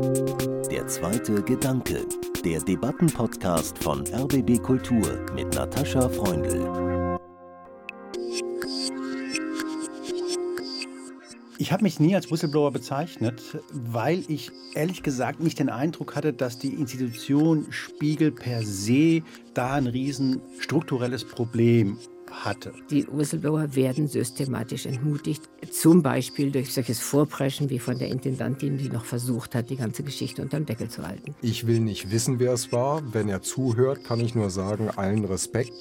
Der zweite Gedanke, der Debattenpodcast von RBB Kultur mit Natascha Freundl. Ich habe mich nie als Whistleblower bezeichnet, weil ich ehrlich gesagt nicht den Eindruck hatte, dass die Institution Spiegel per se da ein riesen strukturelles Problem hatte. Die Whistleblower werden systematisch entmutigt, zum Beispiel durch solches Vorpreschen wie von der Intendantin, die noch versucht hat, die ganze Geschichte unterm Deckel zu halten. Ich will nicht wissen, wer es war. Wenn er zuhört, kann ich nur sagen, allen Respekt.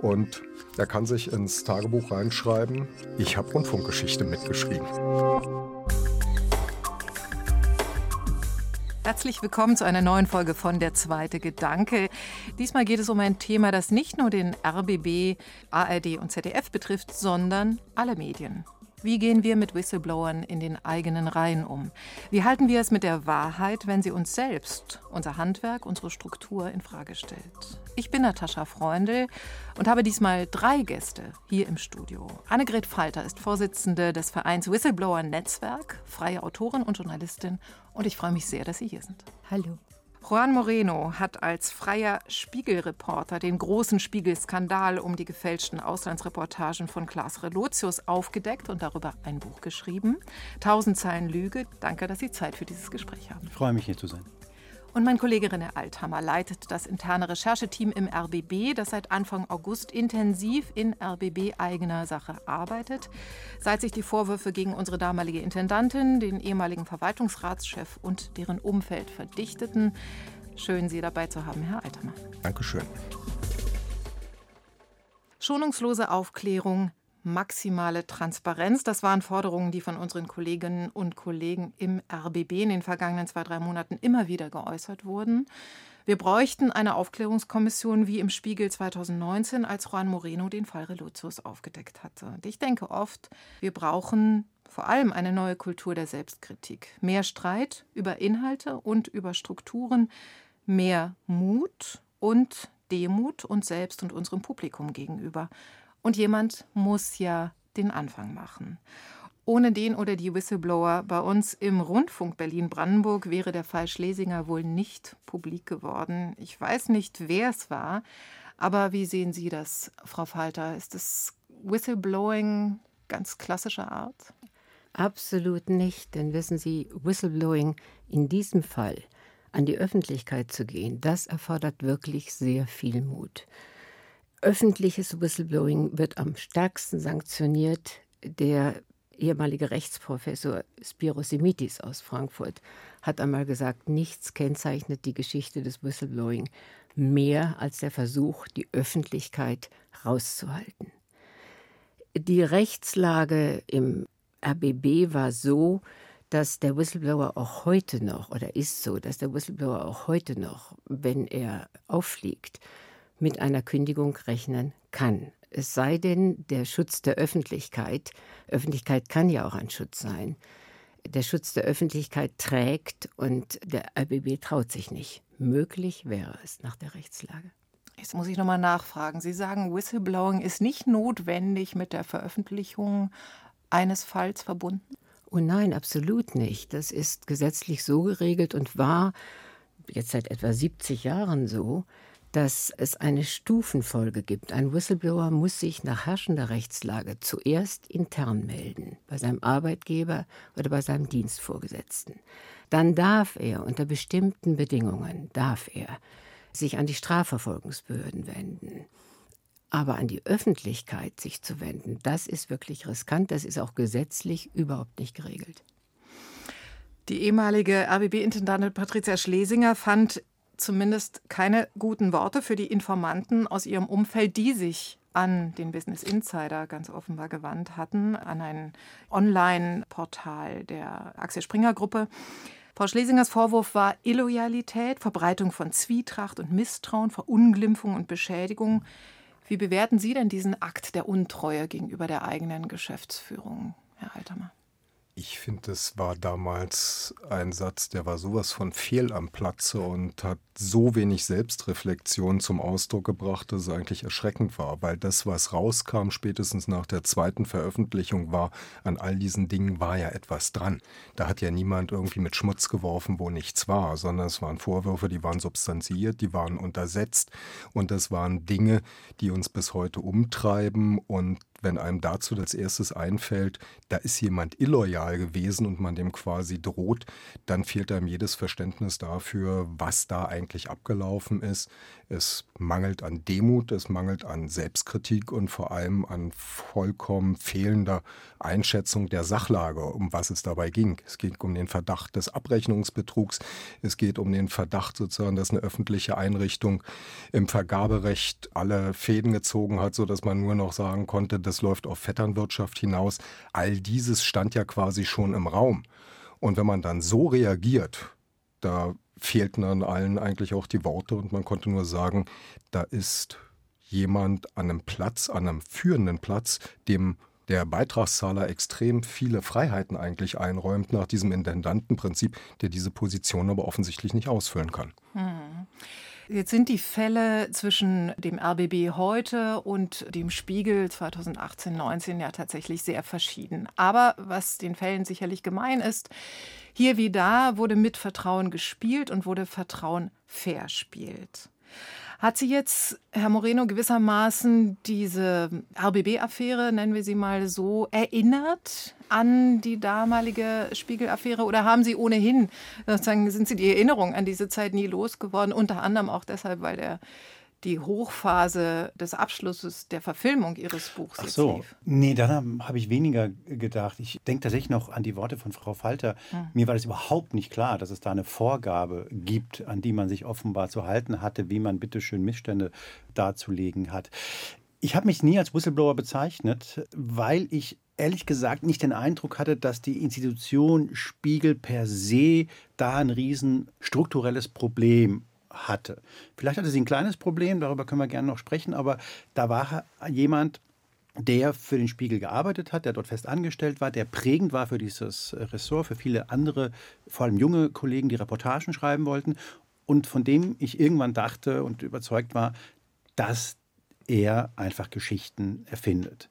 Und er kann sich ins Tagebuch reinschreiben, ich habe Rundfunkgeschichte mitgeschrieben. Herzlich willkommen zu einer neuen Folge von Der zweite Gedanke. Diesmal geht es um ein Thema, das nicht nur den RBB, ARD und ZDF betrifft, sondern alle Medien. Wie gehen wir mit Whistleblowern in den eigenen Reihen um? Wie halten wir es mit der Wahrheit, wenn sie uns selbst, unser Handwerk, unsere Struktur in Frage stellt? Ich bin Natascha Freundl und habe diesmal drei Gäste hier im Studio. Annegret Falter ist Vorsitzende des Vereins Whistleblower Netzwerk, freie Autorin und Journalistin und ich freue mich sehr, dass Sie hier sind. Hallo. Juan Moreno hat als freier Spiegelreporter den großen Spiegelskandal um die gefälschten Auslandsreportagen von Klaas Relotius aufgedeckt und darüber ein Buch geschrieben. Tausend Zeilen Lüge. Danke, dass Sie Zeit für dieses Gespräch haben. Ich freue mich, hier zu sein. Und mein Kollege René Althammer leitet das interne Rechercheteam im RBB, das seit Anfang August intensiv in RBB-eigener Sache arbeitet. Seit sich die Vorwürfe gegen unsere damalige Intendantin, den ehemaligen Verwaltungsratschef und deren Umfeld verdichteten. Schön, Sie dabei zu haben, Herr Althammer. Dankeschön. Schonungslose Aufklärung, maximale Transparenz. Das waren Forderungen, die von unseren Kolleginnen und Kollegen im RBB in den vergangenen zwei, drei Monaten immer wieder geäußert wurden. Wir bräuchten eine Aufklärungskommission wie im Spiegel 2019, als Juan Moreno den Fall Relotius aufgedeckt hatte. Und ich denke oft, wir brauchen vor allem eine neue Kultur der Selbstkritik. Mehr Streit über Inhalte und über Strukturen, mehr Mut und Demut uns selbst und unserem Publikum gegenüber. Und jemand muss ja den Anfang machen. Ohne den oder die Whistleblower bei uns im Rundfunk Berlin-Brandenburg wäre der Fall Schlesinger wohl nicht publik geworden. Ich weiß nicht, wer es war, aber wie sehen Sie das, Frau Falter? Ist das Whistleblowing ganz klassischer Art? Absolut nicht, denn wissen Sie, Whistleblowing in diesem Fall an die Öffentlichkeit zu gehen, das erfordert wirklich sehr viel Mut. Öffentliches Whistleblowing wird am stärksten sanktioniert. Der ehemalige Rechtsprofessor Spiros Simitis aus Frankfurt hat einmal gesagt, nichts kennzeichnet die Geschichte des Whistleblowing mehr als der Versuch, die Öffentlichkeit rauszuhalten. Die Rechtslage im RBB war so, dass der Whistleblower auch heute noch, oder ist so, dass der Whistleblower auch heute noch, wenn er auffliegt, mit einer Kündigung rechnen kann. Es sei denn, der Schutz der Öffentlichkeit, Öffentlichkeit kann ja auch ein Schutz sein, der Schutz der Öffentlichkeit trägt und der RBB traut sich nicht. Möglich wäre es nach der Rechtslage. Jetzt muss ich nochmal nachfragen. Sie sagen, Whistleblowing ist nicht notwendig mit der Veröffentlichung eines Falls verbunden? Oh nein, absolut nicht. Das ist gesetzlich so geregelt und war jetzt seit etwa 70 Jahren so, dass es eine Stufenfolge gibt. Ein Whistleblower muss sich nach herrschender Rechtslage zuerst intern melden, bei seinem Arbeitgeber oder bei seinem Dienstvorgesetzten. Dann darf er unter bestimmten Bedingungen, darf er sich an die Strafverfolgungsbehörden wenden. Aber an die Öffentlichkeit sich zu wenden, das ist wirklich riskant, das ist auch gesetzlich überhaupt nicht geregelt. Die ehemalige RBB-Intendantin Patricia Schlesinger fand zumindest keine guten Worte für die Informanten aus ihrem Umfeld, die sich an den Business Insider ganz offenbar gewandt hatten, an ein Online-Portal der Axel Springer Gruppe. Frau Schlesingers Vorwurf war Illoyalität, Verbreitung von Zwietracht und Misstrauen, Verunglimpfung und Beschädigung. Wie bewerten Sie denn diesen Akt der Untreue gegenüber der eigenen Geschäftsführung, Herr Altermann? Ich finde, es war damals ein Satz, der war sowas von fehl am Platze und hat so wenig Selbstreflexion zum Ausdruck gebracht, dass es eigentlich erschreckend war, weil das, was rauskam, spätestens nach der zweiten Veröffentlichung war, an all diesen Dingen war ja etwas dran. Da hat ja niemand irgendwie mit Schmutz geworfen, wo nichts war, sondern es waren Vorwürfe, die waren substanziert, die waren untersetzt und das waren Dinge, die uns bis heute umtreiben und wenn einem dazu als erstes einfällt, da ist jemand illoyal gewesen und man dem quasi droht, dann fehlt einem jedes Verständnis dafür, was da eigentlich abgelaufen ist. Es mangelt an Demut, es mangelt an Selbstkritik und vor allem an vollkommen fehlender Einschätzung der Sachlage, um was es dabei ging. Es geht um den Verdacht des Abrechnungsbetrugs, es geht um den Verdacht sozusagen, dass eine öffentliche Einrichtung im Vergaberecht alle Fäden gezogen hat, sodass man nur noch sagen konnte, das läuft auf Vetternwirtschaft hinaus. All dieses stand ja quasi schon im Raum. Und wenn man dann so reagiert, da fehlten an allen eigentlich auch die Worte und man konnte nur sagen, da ist jemand an einem Platz, an einem führenden Platz, dem der Beitragszahler extrem viele Freiheiten eigentlich einräumt nach diesem Intendantenprinzip, der diese Position aber offensichtlich nicht ausfüllen kann. Hm. Jetzt sind die Fälle zwischen dem RBB heute und dem Spiegel 2018, 19 ja tatsächlich sehr verschieden. Aber was den Fällen sicherlich gemein ist, hier wie da wurde mit Vertrauen gespielt und wurde Vertrauen verspielt. Hat Sie jetzt, Herr Moreno, gewissermaßen diese RBB-Affäre, nennen wir sie mal so, erinnert an die damalige Spiegel-Affäre oder haben Sie ohnehin, sozusagen, sind Sie die Erinnerung an diese Zeit nie losgeworden? Unter anderem auch deshalb, weil der die Hochphase des Abschlusses der Verfilmung Ihres Buchs Ach so. lief. Nee, daran habe ich weniger gedacht. Ich denke tatsächlich noch an die Worte von Frau Falter. Hm. Mir war das überhaupt nicht klar, dass es da eine Vorgabe gibt, an die man sich offenbar zu halten hatte, wie man bitteschön Missstände darzulegen hat. Ich habe mich nie als Whistleblower bezeichnet, weil ich ehrlich gesagt nicht den Eindruck hatte, dass die Institution Spiegel per se da ein riesen strukturelles Problem hatte. Vielleicht hatte sie ein kleines Problem, darüber können wir gerne noch sprechen, aber da war jemand, der für den Spiegel gearbeitet hat, der dort fest angestellt war, der prägend war für dieses Ressort, für viele andere, vor allem junge Kollegen, die Reportagen schreiben wollten und von dem ich irgendwann dachte und überzeugt war, dass er einfach Geschichten erfindet.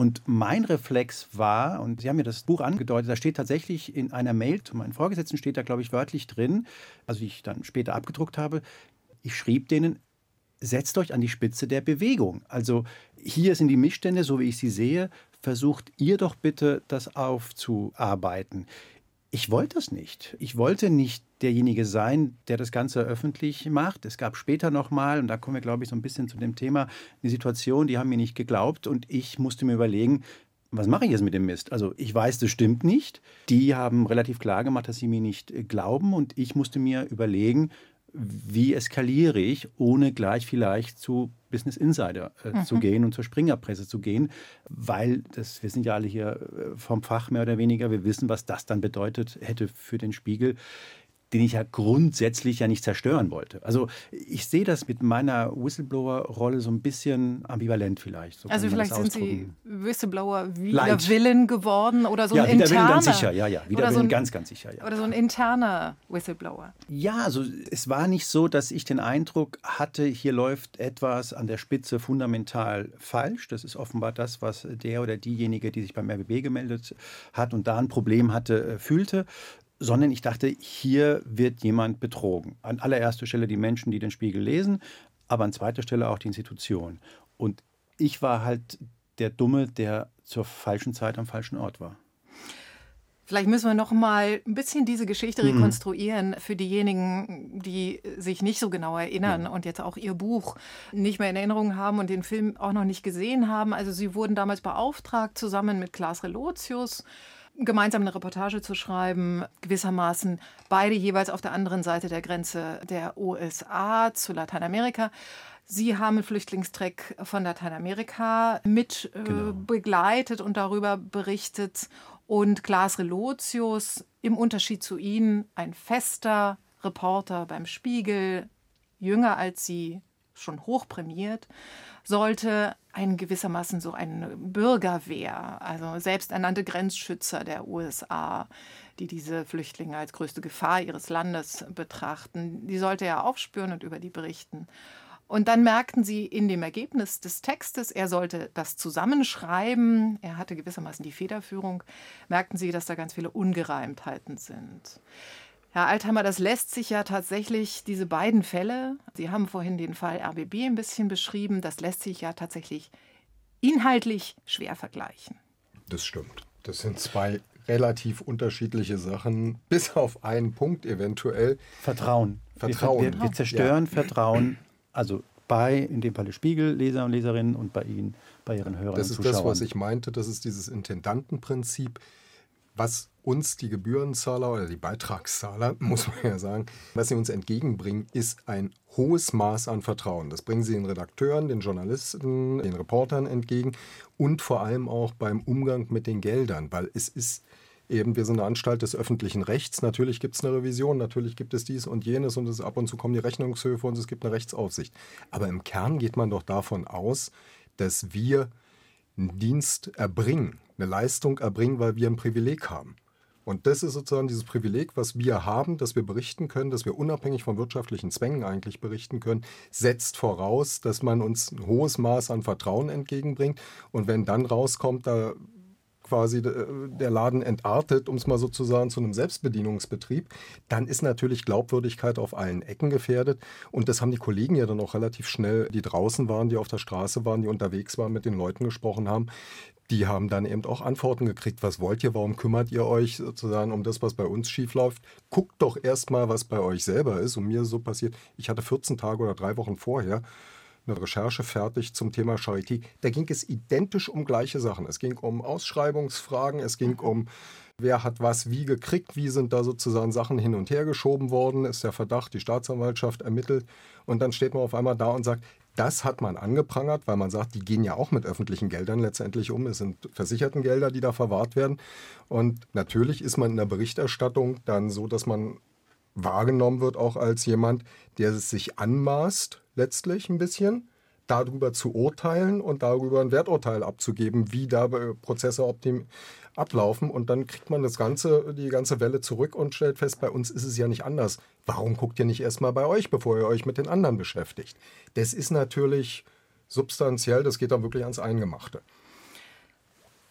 Und mein Reflex war, und Sie haben mir das Buch angedeutet, da steht tatsächlich in einer Mail zu meinen Vorgesetzten, steht da, glaube ich, wörtlich drin, also ich dann später abgedruckt habe, ich schrieb denen, setzt euch an die Spitze der Bewegung. Also hier sind die Missstände, so wie ich sie sehe, versucht ihr doch bitte das aufzuarbeiten. Ich wollte das nicht. Ich wollte nicht derjenige sein, der das Ganze öffentlich macht. Es gab später nochmal, und da kommen wir, glaube ich, so ein bisschen zu dem Thema, eine Situation, die haben mir nicht geglaubt und ich musste mir überlegen, was mache ich jetzt mit dem Mist? Also ich weiß, das stimmt nicht. Die haben relativ klar gemacht, dass sie mir nicht glauben und ich musste mir überlegen, wie eskaliere ich, ohne gleich vielleicht zu Business Insider äh, mhm. zu gehen und zur Springerpresse zu gehen, weil das, wir sind ja alle hier äh, vom Fach mehr oder weniger, wir wissen, was das dann bedeutet hätte für den Spiegel den ich ja grundsätzlich ja nicht zerstören wollte. Also ich sehe das mit meiner Whistleblower-Rolle so ein bisschen ambivalent vielleicht. So also vielleicht sind Sie Whistleblower wider Willen geworden oder so ja, ein interner. ganz sicher, ja, ja, wider Willen so ein, ganz, ganz sicher, ja. Oder so ein interner Whistleblower. Ja, also es war nicht so, dass ich den Eindruck hatte, hier läuft etwas an der Spitze fundamental falsch. Das ist offenbar das, was der oder diejenige, die sich beim RBB gemeldet hat und da ein Problem hatte, äh, fühlte sondern ich dachte, hier wird jemand betrogen. An allererster Stelle die Menschen, die den Spiegel lesen, aber an zweiter Stelle auch die Institution. Und ich war halt der Dumme, der zur falschen Zeit am falschen Ort war. Vielleicht müssen wir noch mal ein bisschen diese Geschichte mhm. rekonstruieren für diejenigen, die sich nicht so genau erinnern ja. und jetzt auch ihr Buch nicht mehr in Erinnerung haben und den Film auch noch nicht gesehen haben. Also sie wurden damals beauftragt zusammen mit Klaas Relotius gemeinsam eine Reportage zu schreiben, gewissermaßen beide jeweils auf der anderen Seite der Grenze der USA zu Lateinamerika. Sie haben einen Flüchtlingstreck von Lateinamerika mit äh, genau. begleitet und darüber berichtet. Und Klaas Relotius, im Unterschied zu Ihnen, ein fester Reporter beim Spiegel, jünger als Sie, schon hoch prämiert, sollte ein gewissermaßen so eine Bürgerwehr, also selbsternannte Grenzschützer der USA, die diese Flüchtlinge als größte Gefahr ihres Landes betrachten, die sollte er aufspüren und über die berichten. Und dann merkten sie in dem Ergebnis des Textes, er sollte das zusammenschreiben, er hatte gewissermaßen die Federführung, merkten sie, dass da ganz viele Ungereimtheiten sind. Herr Altheimer, das lässt sich ja tatsächlich, diese beiden Fälle, Sie haben vorhin den Fall RBB ein bisschen beschrieben, das lässt sich ja tatsächlich inhaltlich schwer vergleichen. Das stimmt. Das sind zwei relativ unterschiedliche Sachen, bis auf einen Punkt eventuell. Vertrauen. Vertrauen. Wir, wir, wir zerstören ja. Vertrauen, also bei, in dem Falle Spiegelleser und Leserinnen und bei Ihnen, bei Ihren Hörern das und Zuschauern. Das ist das, was ich meinte, das ist dieses Intendantenprinzip, was uns die Gebührenzahler oder die Beitragszahler, muss man ja sagen, was sie uns entgegenbringen, ist ein hohes Maß an Vertrauen. Das bringen sie den Redakteuren, den Journalisten, den Reportern entgegen und vor allem auch beim Umgang mit den Geldern, weil es ist eben, wir sind eine Anstalt des öffentlichen Rechts. Natürlich gibt es eine Revision, natürlich gibt es dies und jenes und es, ab und zu kommen die Rechnungshöfe und es gibt eine Rechtsaufsicht. Aber im Kern geht man doch davon aus, dass wir einen Dienst erbringen, eine Leistung erbringen, weil wir ein Privileg haben. Und das ist sozusagen dieses Privileg, was wir haben, dass wir berichten können, dass wir unabhängig von wirtschaftlichen Zwängen eigentlich berichten können, setzt voraus, dass man uns ein hohes Maß an Vertrauen entgegenbringt. Und wenn dann rauskommt, da quasi äh, der Laden entartet, um es mal sozusagen zu einem Selbstbedienungsbetrieb, dann ist natürlich Glaubwürdigkeit auf allen Ecken gefährdet. Und das haben die Kollegen ja dann auch relativ schnell, die draußen waren, die auf der Straße waren, die unterwegs waren, mit den Leuten gesprochen haben, die haben dann eben auch Antworten gekriegt. Was wollt ihr? Warum kümmert ihr euch sozusagen um das, was bei uns schief läuft? Guckt doch erstmal, was bei euch selber ist. Und mir ist so passiert, ich hatte 14 Tage oder drei Wochen vorher eine Recherche fertig zum Thema Charité. Da ging es identisch um gleiche Sachen. Es ging um Ausschreibungsfragen, es ging um wer hat was wie gekriegt, wie sind da sozusagen Sachen hin und her geschoben worden, ist der Verdacht, die Staatsanwaltschaft ermittelt und dann steht man auf einmal da und sagt, das hat man angeprangert, weil man sagt, die gehen ja auch mit öffentlichen Geldern letztendlich um. Es sind versicherten Gelder, die da verwahrt werden. Und natürlich ist man in der Berichterstattung dann so, dass man wahrgenommen wird, auch als jemand, der es sich anmaßt, letztlich ein bisschen, darüber zu urteilen und darüber ein Werturteil abzugeben, wie da Prozesse optim ablaufen. Und dann kriegt man das ganze, die ganze Welle zurück und stellt fest, bei uns ist es ja nicht anders. Warum guckt ihr nicht erstmal bei euch, bevor ihr euch mit den anderen beschäftigt? Das ist natürlich substanziell, das geht dann wirklich ans Eingemachte.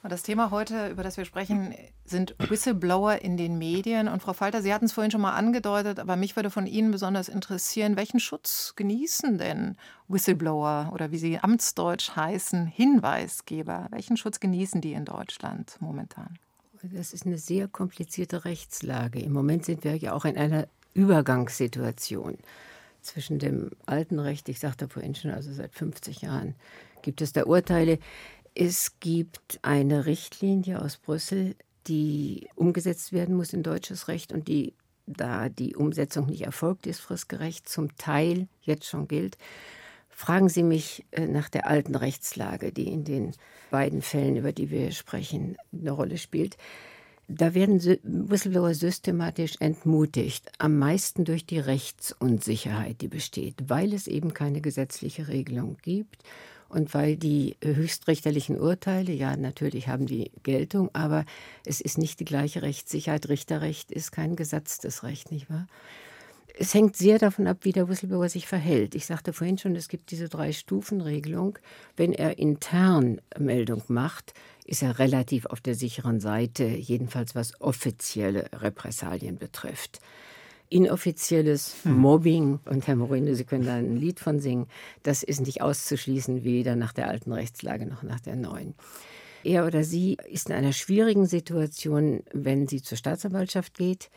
Das Thema heute, über das wir sprechen, sind Whistleblower in den Medien. Und Frau Falter, Sie hatten es vorhin schon mal angedeutet, aber mich würde von Ihnen besonders interessieren, welchen Schutz genießen denn Whistleblower oder wie sie amtsdeutsch heißen, Hinweisgeber? Welchen Schutz genießen die in Deutschland momentan? Das ist eine sehr komplizierte Rechtslage. Im Moment sind wir ja auch in einer Übergangssituation zwischen dem alten Recht, ich sagte vorhin schon, also seit 50 Jahren gibt es da Urteile, es gibt eine Richtlinie aus Brüssel, die umgesetzt werden muss in deutsches Recht und die, da die Umsetzung nicht erfolgt ist, fristgerecht zum Teil jetzt schon gilt. Fragen Sie mich äh, nach der alten Rechtslage, die in den beiden Fällen, über die wir sprechen, eine Rolle spielt. Da werden Whistleblower systematisch entmutigt, am meisten durch die Rechtsunsicherheit, die besteht, weil es eben keine gesetzliche Regelung gibt und weil die höchstrichterlichen Urteile, ja, natürlich haben die Geltung, aber es ist nicht die gleiche Rechtssicherheit. Richterrecht ist kein gesatztes Recht, nicht wahr? Es hängt sehr davon ab, wie der Whistleblower sich verhält. Ich sagte vorhin schon, es gibt diese Drei-Stufen-Regelung. Wenn er intern Meldung macht, ist er relativ auf der sicheren Seite, jedenfalls was offizielle Repressalien betrifft inoffizielles hm. Mobbing. Und Herr Moreno, Sie können da ein Lied von singen. Das ist nicht auszuschließen, weder nach der alten Rechtslage noch nach der neuen. Er oder sie ist in einer schwierigen Situation, wenn sie zur Staatsanwaltschaft geht,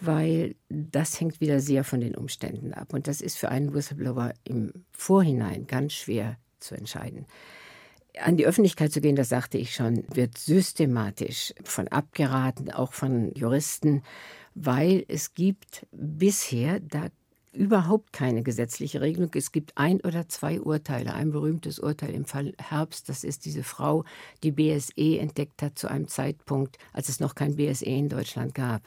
weil das hängt wieder sehr von den Umständen ab. Und das ist für einen Whistleblower im Vorhinein ganz schwer zu entscheiden. An die Öffentlichkeit zu gehen, das sagte ich schon, wird systematisch von abgeraten, auch von Juristen, weil es gibt bisher da überhaupt keine gesetzliche Regelung. Es gibt ein oder zwei Urteile. Ein berühmtes Urteil im Fall Herbst, das ist diese Frau, die BSE entdeckt hat zu einem Zeitpunkt, als es noch kein BSE in Deutschland gab.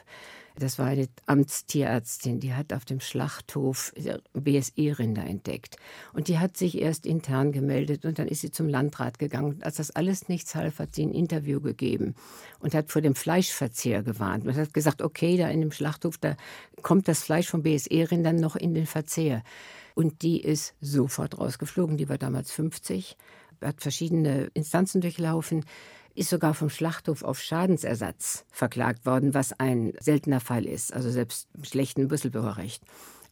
Das war eine Amtstierärztin, die hat auf dem Schlachthof BSE-Rinder entdeckt. Und die hat sich erst intern gemeldet und dann ist sie zum Landrat gegangen. Und als das alles nichts half, hat sie ein Interview gegeben und hat vor dem Fleischverzehr gewarnt. Und hat gesagt, okay, da in dem Schlachthof, da kommt das Fleisch von BSE-Rindern noch in den Verzehr. Und die ist sofort rausgeflogen. Die war damals 50, hat verschiedene Instanzen durchlaufen ist sogar vom Schlachthof auf Schadensersatz verklagt worden, was ein seltener Fall ist, also selbst im schlechten Whistleblowerrecht.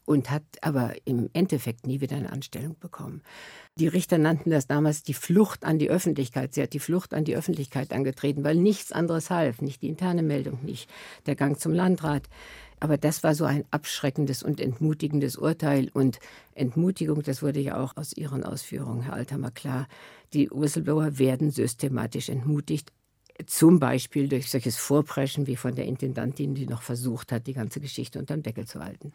Und hat aber im Endeffekt nie wieder eine Anstellung bekommen. Die Richter nannten das damals die Flucht an die Öffentlichkeit. Sie hat die Flucht an die Öffentlichkeit angetreten, weil nichts anderes half, nicht die interne Meldung, nicht der Gang zum Landrat. Aber das war so ein abschreckendes und entmutigendes Urteil. Und Entmutigung, das wurde ja auch aus Ihren Ausführungen, Herr Althammer, klar. Die Whistleblower werden systematisch entmutigt. Zum Beispiel durch solches Vorpreschen wie von der Intendantin, die noch versucht hat, die ganze Geschichte unterm Deckel zu halten.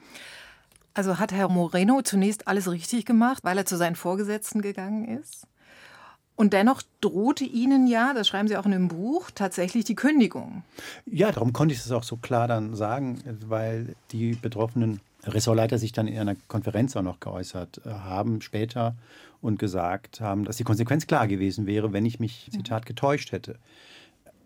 Also hat Herr Moreno zunächst alles richtig gemacht, weil er zu seinen Vorgesetzten gegangen ist? Und dennoch drohte Ihnen ja, das schreiben Sie auch in dem Buch, tatsächlich die Kündigung. Ja, darum konnte ich es auch so klar dann sagen, weil die betroffenen Ressortleiter sich dann in einer Konferenz auch noch geäußert äh, haben später und gesagt haben, dass die Konsequenz klar gewesen wäre, wenn ich mich, Zitat, getäuscht hätte.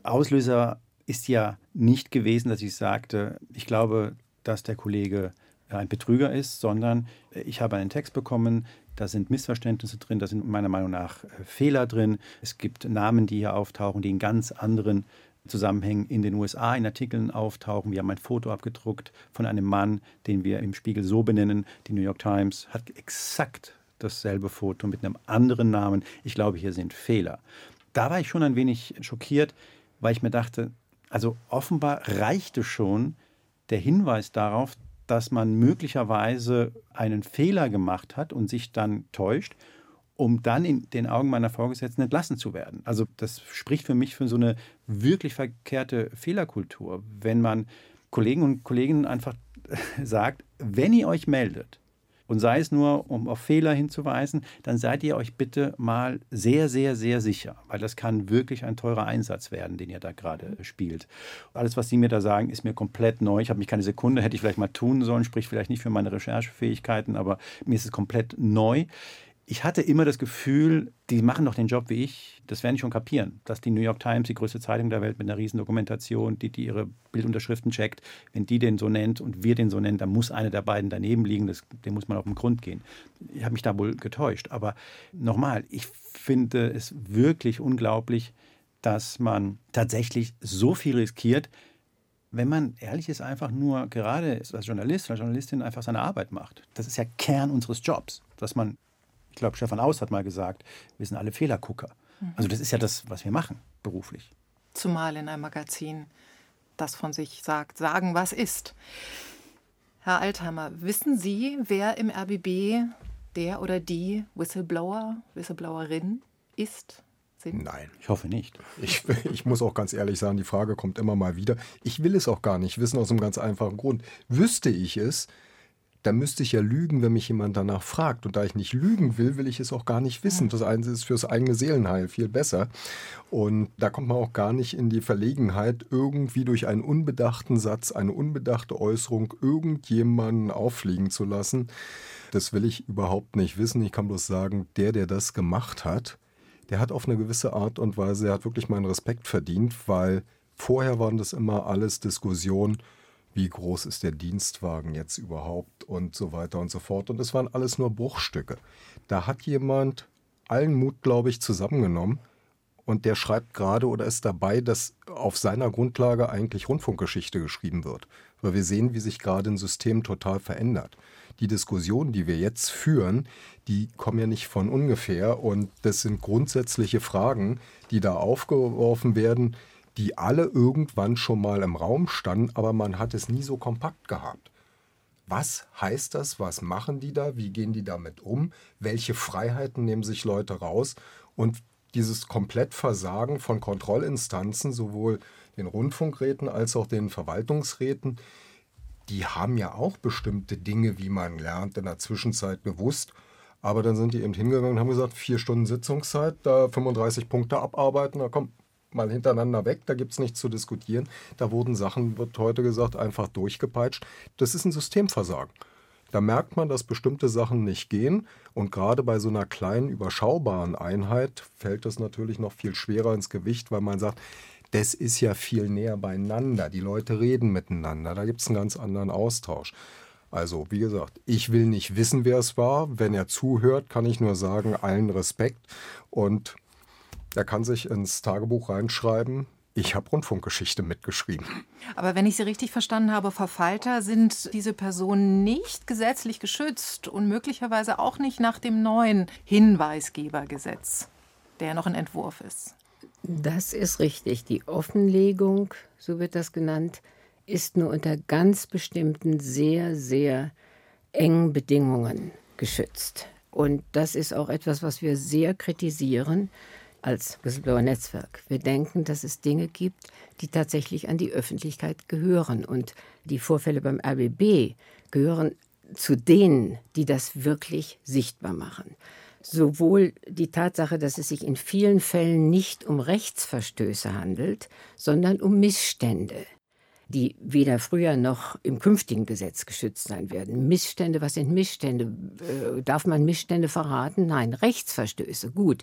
Auslöser ist ja nicht gewesen, dass ich sagte, ich glaube, dass der Kollege ein Betrüger ist, sondern ich habe einen Text bekommen, da sind Missverständnisse drin, da sind meiner Meinung nach äh, Fehler drin. Es gibt Namen, die hier auftauchen, die in ganz anderen Zusammenhängen in den USA in Artikeln auftauchen. Wir haben ein Foto abgedruckt von einem Mann, den wir im Spiegel so benennen. Die New York Times hat exakt dasselbe Foto mit einem anderen Namen. Ich glaube, hier sind Fehler. Da war ich schon ein wenig schockiert, weil ich mir dachte, also offenbar reichte schon der Hinweis darauf, dass man möglicherweise einen Fehler gemacht hat und sich dann täuscht, um dann in den Augen meiner Vorgesetzten entlassen zu werden. Also das spricht für mich für so eine wirklich verkehrte Fehlerkultur, wenn man Kollegen und Kolleginnen einfach sagt, wenn ihr euch meldet, und sei es nur, um auf Fehler hinzuweisen, dann seid ihr euch bitte mal sehr, sehr, sehr sicher, weil das kann wirklich ein teurer Einsatz werden, den ihr da gerade spielt. Alles, was Sie mir da sagen, ist mir komplett neu. Ich habe mich keine Sekunde, hätte ich vielleicht mal tun sollen, spricht vielleicht nicht für meine Recherchefähigkeiten, aber mir ist es komplett neu ich hatte immer das Gefühl, die machen doch den Job wie ich. Das werden die schon kapieren, dass die New York Times, die größte Zeitung der Welt mit einer riesen Dokumentation, die, die ihre Bildunterschriften checkt, wenn die den so nennt und wir den so nennen, dann muss einer der beiden daneben liegen, das, dem muss man auf den Grund gehen. Ich habe mich da wohl getäuscht. Aber nochmal, ich finde es wirklich unglaublich, dass man tatsächlich so viel riskiert, wenn man ehrlich ist, einfach nur gerade als Journalist, als Journalistin einfach seine Arbeit macht. Das ist ja Kern unseres Jobs, dass man glaube, Stefan Aus hat mal gesagt, wir sind alle Fehlergucker. Mhm. Also das ist ja das, was wir machen beruflich. Zumal in einem Magazin, das von sich sagt, sagen, was ist. Herr Althammer, wissen Sie, wer im RBB der oder die Whistleblower, Whistleblowerin ist? Sind? Nein. Ich hoffe nicht. Ich, ich, muss auch ganz ehrlich sagen, die Frage kommt immer mal wieder. Ich will es auch gar nicht wissen, aus einem ganz einfachen Grund. Wüsste ich es, da müsste ich ja lügen, wenn mich jemand danach fragt. Und da ich nicht lügen will, will ich es auch gar nicht wissen. Das eine ist fürs eigene Seelenheil viel besser. Und da kommt man auch gar nicht in die Verlegenheit, irgendwie durch einen unbedachten Satz, eine unbedachte Äußerung irgendjemanden auffliegen zu lassen. Das will ich überhaupt nicht wissen. Ich kann bloß sagen, der, der das gemacht hat, der hat auf eine gewisse Art und Weise, er hat wirklich meinen Respekt verdient, weil vorher waren das immer alles Diskussionen, wie groß ist der Dienstwagen jetzt überhaupt und so weiter und so fort. Und es waren alles nur Bruchstücke. Da hat jemand allen Mut, glaube ich, zusammengenommen und der schreibt gerade oder ist dabei, dass auf seiner Grundlage eigentlich Rundfunkgeschichte geschrieben wird. Weil wir sehen, wie sich gerade ein System total verändert. Die Diskussionen, die wir jetzt führen, die kommen ja nicht von ungefähr und das sind grundsätzliche Fragen, die da aufgeworfen werden, die alle irgendwann schon mal im Raum standen, aber man hat es nie so kompakt gehabt. Was heißt das? Was machen die da? Wie gehen die damit um? Welche Freiheiten nehmen sich Leute raus? Und dieses Komplettversagen von Kontrollinstanzen, sowohl den Rundfunkräten als auch den Verwaltungsräten, die haben ja auch bestimmte Dinge, wie man lernt, in der Zwischenzeit gewusst. Aber dann sind die eben hingegangen und haben gesagt, vier Stunden Sitzungszeit, da 35 Punkte abarbeiten, da kommt mal hintereinander weg, da gibt es nichts zu diskutieren. Da wurden Sachen, wird heute gesagt, einfach durchgepeitscht. Das ist ein Systemversagen. Da merkt man, dass bestimmte Sachen nicht gehen. Und gerade bei so einer kleinen, überschaubaren Einheit fällt das natürlich noch viel schwerer ins Gewicht, weil man sagt, das ist ja viel näher beieinander. Die Leute reden miteinander. Da gibt es einen ganz anderen Austausch. Also, wie gesagt, ich will nicht wissen, wer es war. Wenn er zuhört, kann ich nur sagen, allen Respekt. Und er kann sich ins Tagebuch reinschreiben, ich habe Rundfunkgeschichte mitgeschrieben. Aber wenn ich Sie richtig verstanden habe, Frau Falter, sind diese Personen nicht gesetzlich geschützt und möglicherweise auch nicht nach dem neuen Hinweisgebergesetz, der noch ein Entwurf ist. Das ist richtig. Die Offenlegung, so wird das genannt, ist nur unter ganz bestimmten, sehr, sehr engen Bedingungen geschützt. Und das ist auch etwas, was wir sehr kritisieren als Whistleblower-Netzwerk. Wir denken, dass es Dinge gibt, die tatsächlich an die Öffentlichkeit gehören. Und die Vorfälle beim RBB gehören zu denen, die das wirklich sichtbar machen. Sowohl die Tatsache, dass es sich in vielen Fällen nicht um Rechtsverstöße handelt, sondern um Missstände die weder früher noch im künftigen Gesetz geschützt sein werden. Missstände, was sind Missstände? Äh, darf man Missstände verraten? Nein, Rechtsverstöße. Gut.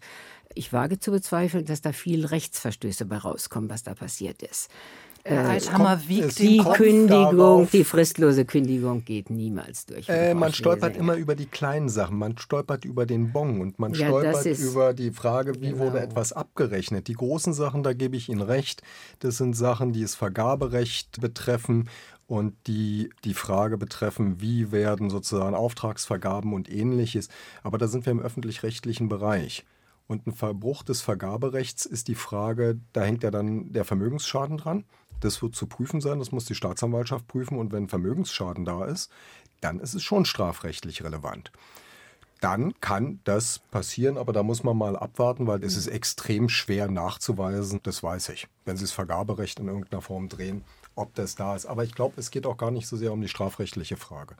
Ich wage zu bezweifeln, dass da viel Rechtsverstöße bei rauskommen, was da passiert ist. Der Althammer äh, wiegt die Kündigung, die fristlose Kündigung geht niemals durch. Äh, man stolpert immer über die kleinen Sachen. Man stolpert über den Bon und man ja, stolpert über die Frage, wie genau. wurde etwas abgerechnet. Die großen Sachen, da gebe ich Ihnen recht, das sind Sachen, die das Vergaberecht betreffen und die die Frage betreffen, wie werden sozusagen Auftragsvergaben und ähnliches. Aber da sind wir im öffentlich-rechtlichen Bereich. Und ein Verbruch des Vergaberechts ist die Frage, da hängt ja dann der Vermögensschaden dran. Das wird zu prüfen sein, das muss die Staatsanwaltschaft prüfen. Und wenn Vermögensschaden da ist, dann ist es schon strafrechtlich relevant. Dann kann das passieren, aber da muss man mal abwarten, weil es ist extrem schwer nachzuweisen. Das weiß ich. Wenn Sie das Vergaberecht in irgendeiner Form drehen, ob das da ist. Aber ich glaube, es geht auch gar nicht so sehr um die strafrechtliche Frage.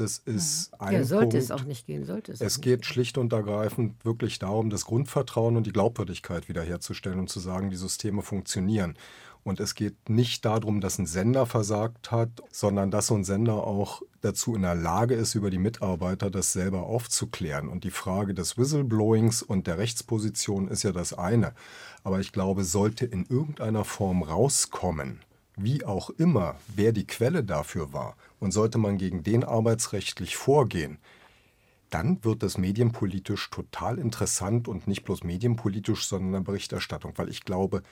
Das ist ein ja, sollte Punkt. es auch nicht gehen, sollte es. Es geht schlicht und ergreifend wirklich darum, das Grundvertrauen und die Glaubwürdigkeit wiederherzustellen und zu sagen, die Systeme funktionieren. Und es geht nicht darum, dass ein Sender versagt hat, sondern dass so ein Sender auch dazu in der Lage ist, über die Mitarbeiter das selber aufzuklären. Und die Frage des Whistleblowings und der Rechtsposition ist ja das eine. Aber ich glaube, sollte in irgendeiner Form rauskommen, wie auch immer, wer die Quelle dafür war, und sollte man gegen den arbeitsrechtlich vorgehen, dann wird das medienpolitisch total interessant und nicht bloß medienpolitisch, sondern in der Berichterstattung, weil ich glaube,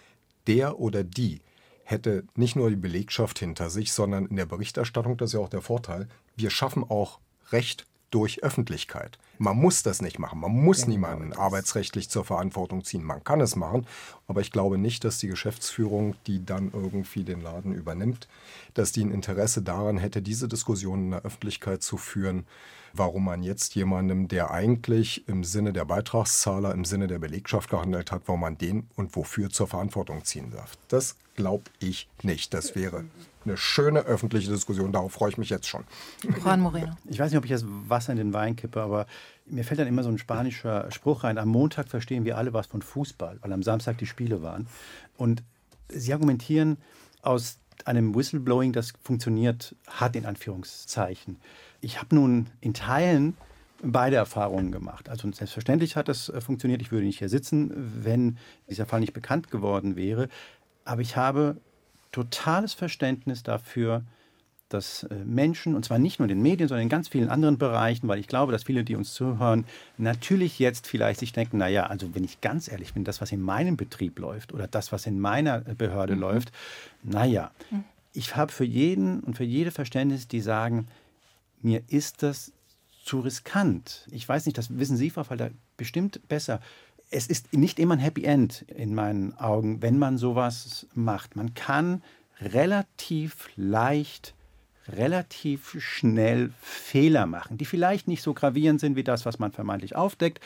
der oder die hätte nicht nur die Belegschaft hinter sich, sondern in der Berichterstattung, das ist ja auch der Vorteil, wir schaffen auch Recht durch Öffentlichkeit. Man muss das nicht machen. Man muss genau niemanden das. arbeitsrechtlich zur Verantwortung ziehen. Man kann es machen, aber ich glaube nicht, dass die Geschäftsführung, die dann irgendwie den Laden übernimmt, dass die ein Interesse daran hätte, diese Diskussion in der Öffentlichkeit zu führen, warum man jetzt jemandem, der eigentlich im Sinne der Beitragszahler, im Sinne der Belegschaft gehandelt hat, warum man den und wofür zur Verantwortung ziehen darf. Das glaube ich nicht. Das wäre eine schöne öffentliche Diskussion. Darauf freue ich mich jetzt schon. Juan Moreno. Ich weiß nicht, ob ich jetzt Wasser in den Wein kippe, aber mir fällt dann immer so ein spanischer Spruch rein. Am Montag verstehen wir alle was von Fußball, weil am Samstag die Spiele waren. Und Sie argumentieren aus einem Whistleblowing, das funktioniert hat, in Anführungszeichen. Ich habe nun in Teilen beide Erfahrungen gemacht. Also selbstverständlich hat das äh, funktioniert. Ich würde nicht hier sitzen, wenn dieser Fall nicht bekannt geworden wäre. Aber ich habe totales Verständnis dafür, dass äh, Menschen, und zwar nicht nur in den Medien, sondern in ganz vielen anderen Bereichen, weil ich glaube, dass viele, die uns zuhören, natürlich jetzt vielleicht sich denken, naja, also wenn ich ganz ehrlich bin, das, was in meinem Betrieb läuft oder das, was in meiner Behörde mhm. läuft, naja, mhm. ich habe für jeden und für jede Verständnis, die sagen, mir ist das zu riskant. Ich weiß nicht, das wissen Sie, Frau Falter, bestimmt besser es ist nicht immer ein Happy End in meinen Augen, wenn man sowas macht. Man kann relativ leicht, relativ schnell Fehler machen, die vielleicht nicht so gravierend sind wie das, was man vermeintlich aufdeckt.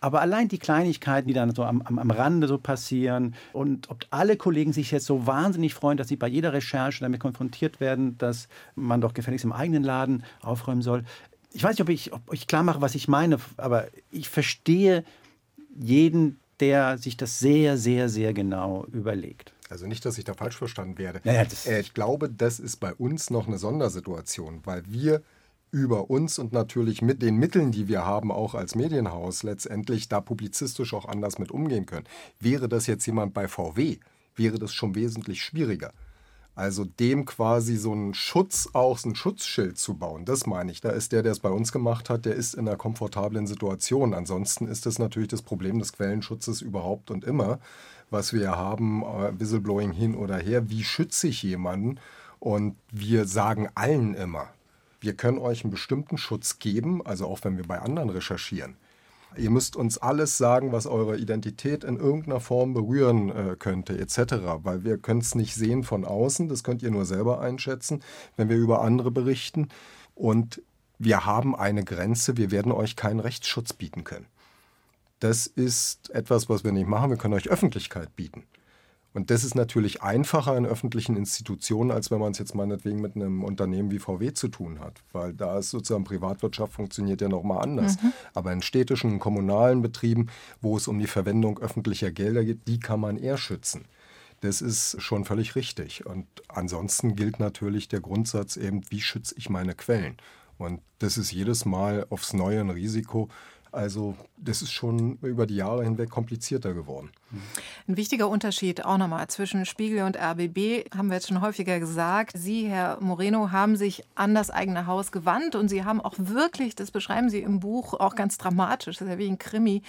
Aber allein die Kleinigkeiten, die dann so am, am, am Rande so passieren und ob alle Kollegen sich jetzt so wahnsinnig freuen, dass sie bei jeder Recherche damit konfrontiert werden, dass man doch gefälligst im eigenen Laden aufräumen soll. Ich weiß nicht, ob ich, ob ich klar mache, was ich meine, aber ich verstehe jeden, der sich das sehr, sehr, sehr genau überlegt. Also nicht, dass ich da falsch verstanden werde. Naja, äh, ich glaube, das ist bei uns noch eine Sondersituation, weil wir über uns und natürlich mit den Mitteln, die wir haben, auch als Medienhaus letztendlich da publizistisch auch anders mit umgehen können. Wäre das jetzt jemand bei VW, wäre das schon wesentlich schwieriger. Also dem quasi so einen Schutz, auch ein Schutzschild zu bauen, das meine ich. Da ist der, der es bei uns gemacht hat, der ist in einer komfortablen Situation. Ansonsten ist das natürlich das Problem des Quellenschutzes überhaupt und immer, was wir haben, äh, Whistleblowing hin oder her. Wie schütze ich jemanden? Und wir sagen allen immer, wir können euch einen bestimmten Schutz geben, also auch wenn wir bei anderen recherchieren. Ihr müsst uns alles sagen, was eure Identität in irgendeiner Form berühren äh, könnte, etc. Weil wir können es nicht sehen von außen, das könnt ihr nur selber einschätzen, wenn wir über andere berichten. Und wir haben eine Grenze, wir werden euch keinen Rechtsschutz bieten können. Das ist etwas, was wir nicht machen, wir können euch Öffentlichkeit bieten. Und das ist natürlich einfacher in öffentlichen Institutionen, als wenn man es jetzt meinetwegen mit einem Unternehmen wie VW zu tun hat. Weil da ist sozusagen Privatwirtschaft funktioniert ja nochmal anders. Mhm. Aber in städtischen, kommunalen Betrieben, wo es um die Verwendung öffentlicher Gelder geht, die kann man eher schützen. Das ist schon völlig richtig. Und ansonsten gilt natürlich der Grundsatz eben, wie schütze ich meine Quellen? Und das ist jedes Mal aufs Neue ein Risiko, also das ist schon über die Jahre hinweg komplizierter geworden. Ein wichtiger Unterschied auch nochmal zwischen Spiegel und RBB haben wir jetzt schon häufiger gesagt. Sie, Herr Moreno, haben sich an das eigene Haus gewandt und Sie haben auch wirklich, das beschreiben Sie im Buch auch ganz dramatisch, das ist ja wie ein Krimi,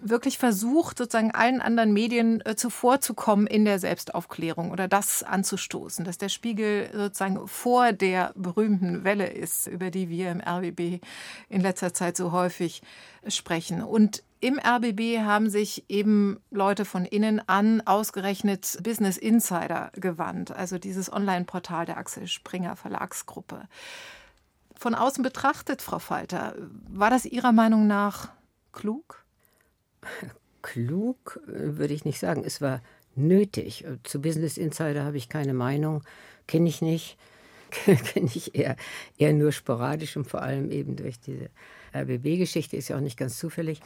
wirklich versucht, sozusagen allen anderen Medien äh, zuvorzukommen in der Selbstaufklärung oder das anzustoßen, dass der Spiegel sozusagen vor der berühmten Welle ist, über die wir im RBB in letzter Zeit so häufig sprechen. Und im RBB haben sich eben Leute von innen an ausgerechnet Business Insider gewandt, also dieses Online-Portal der Axel Springer Verlagsgruppe. Von außen betrachtet, Frau Falter, war das Ihrer Meinung nach klug? Klug äh, würde ich nicht sagen. Es war nötig. Zu Business Insider habe ich keine Meinung, kenne ich nicht. kenne ich eher, eher nur sporadisch und vor allem eben durch diese RBB-Geschichte, ist ja auch nicht ganz zufällig.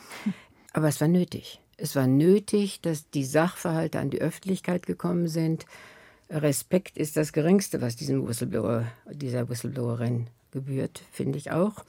Aber es war nötig. Es war nötig, dass die Sachverhalte an die Öffentlichkeit gekommen sind. Respekt ist das Geringste, was diesem Whistleblower, dieser Whistleblowerin gebührt, finde ich auch.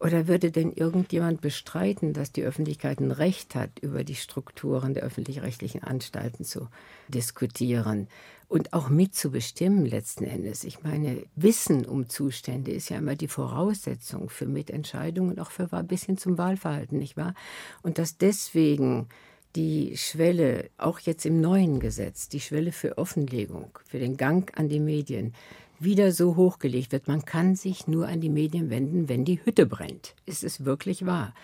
Oder würde denn irgendjemand bestreiten, dass die Öffentlichkeit ein Recht hat, über die Strukturen der öffentlich-rechtlichen Anstalten zu diskutieren und auch mitzubestimmen letzten Endes? Ich meine, Wissen um Zustände ist ja immer die Voraussetzung für Mitentscheidungen und auch für ein bisschen zum Wahlverhalten, nicht wahr? Und dass deswegen die Schwelle, auch jetzt im neuen Gesetz, die Schwelle für Offenlegung, für den Gang an die Medien, wieder so hochgelegt wird. Man kann sich nur an die Medien wenden, wenn die Hütte brennt. Ist es wirklich wahr?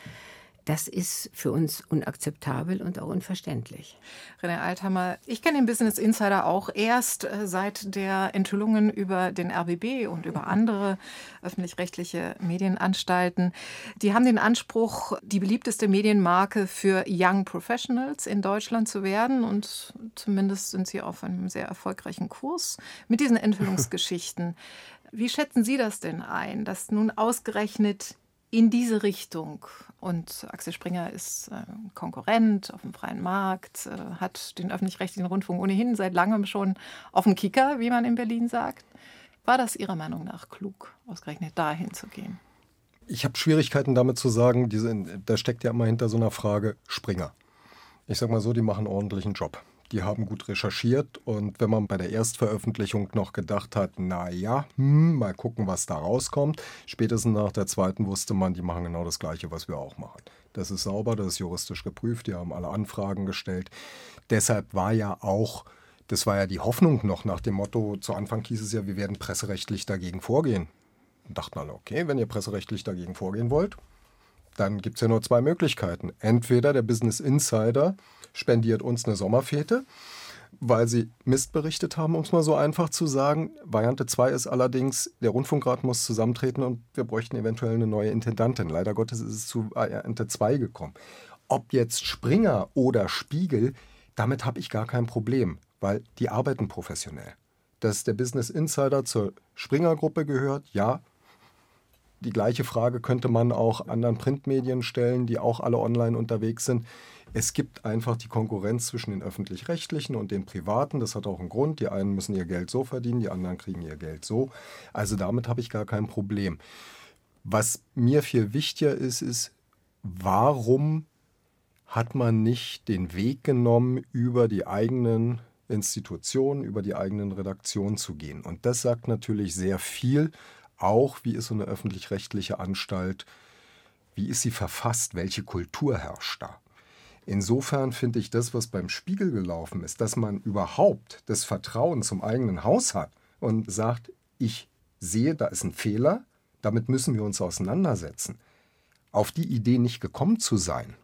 Das ist für uns unakzeptabel und auch unverständlich. René Althammer, ich kenne den Business Insider auch erst äh, seit der Enthüllungen über den RBB und über andere öffentlich-rechtliche Medienanstalten. Die haben den Anspruch, die beliebteste Medienmarke für Young Professionals in Deutschland zu werden und zumindest sind sie auf einem sehr erfolgreichen Kurs mit diesen Enthüllungsgeschichten. Wie schätzen Sie das denn ein, dass nun ausgerechnet in diese Richtung. Und Axel Springer ist äh, Konkurrent auf dem freien Markt, äh, hat den öffentlich-rechtlichen Rundfunk ohnehin seit langem schon auf dem Kicker, wie man in Berlin sagt. War das Ihrer Meinung nach klug, ausgerechnet dahin zu gehen? Ich habe Schwierigkeiten damit zu sagen, diese, da steckt ja immer hinter so einer Frage Springer. Ich sage mal so, die machen einen ordentlichen Job die haben gut recherchiert und wenn man bei der Erstveröffentlichung noch gedacht hat, naja, hm, mal gucken, was da rauskommt, spätestens nach der zweiten wusste man, die machen genau das Gleiche, was wir auch machen. Das ist sauber, das ist juristisch geprüft, die haben alle Anfragen gestellt. Deshalb war ja auch, das war ja die Hoffnung noch nach dem Motto, zu Anfang hieß es ja, wir werden presserechtlich dagegen vorgehen. Und dachten alle, okay, wenn ihr presserechtlich dagegen vorgehen wollt, dann gibt es ja nur zwei Möglichkeiten. Entweder der Business Insider spendiert uns eine Sommerfete, weil sie Mist berichtet haben, um es mal so einfach zu sagen. Variante 2 ist allerdings, der Rundfunkrat muss zusammentreten und wir bräuchten eventuell eine neue Intendantin. Leider Gottes ist es zu Variante 2 gekommen. Ob jetzt Springer oder Spiegel, damit habe ich gar kein Problem, weil die arbeiten professionell. Dass der Business Insider zur Springer-Gruppe gehört, ja, die gleiche Frage könnte man auch anderen Printmedien stellen, die auch alle online unterwegs sind. Es gibt einfach die Konkurrenz zwischen den öffentlich-rechtlichen und den privaten. Das hat auch einen Grund. Die einen müssen ihr Geld so verdienen, die anderen kriegen ihr Geld so. Also damit habe ich gar kein Problem. Was mir viel wichtiger ist, ist, warum hat man nicht den Weg genommen, über die eigenen Institutionen, über die eigenen Redaktionen zu gehen? Und das sagt natürlich sehr viel, auch wie ist so eine öffentlich-rechtliche Anstalt, wie ist sie verfasst, welche Kultur herrscht da? Insofern finde ich das, was beim Spiegel gelaufen ist, dass man überhaupt das Vertrauen zum eigenen Haus hat und sagt, ich sehe, da ist ein Fehler, damit müssen wir uns auseinandersetzen. Auf die Idee nicht gekommen zu sein,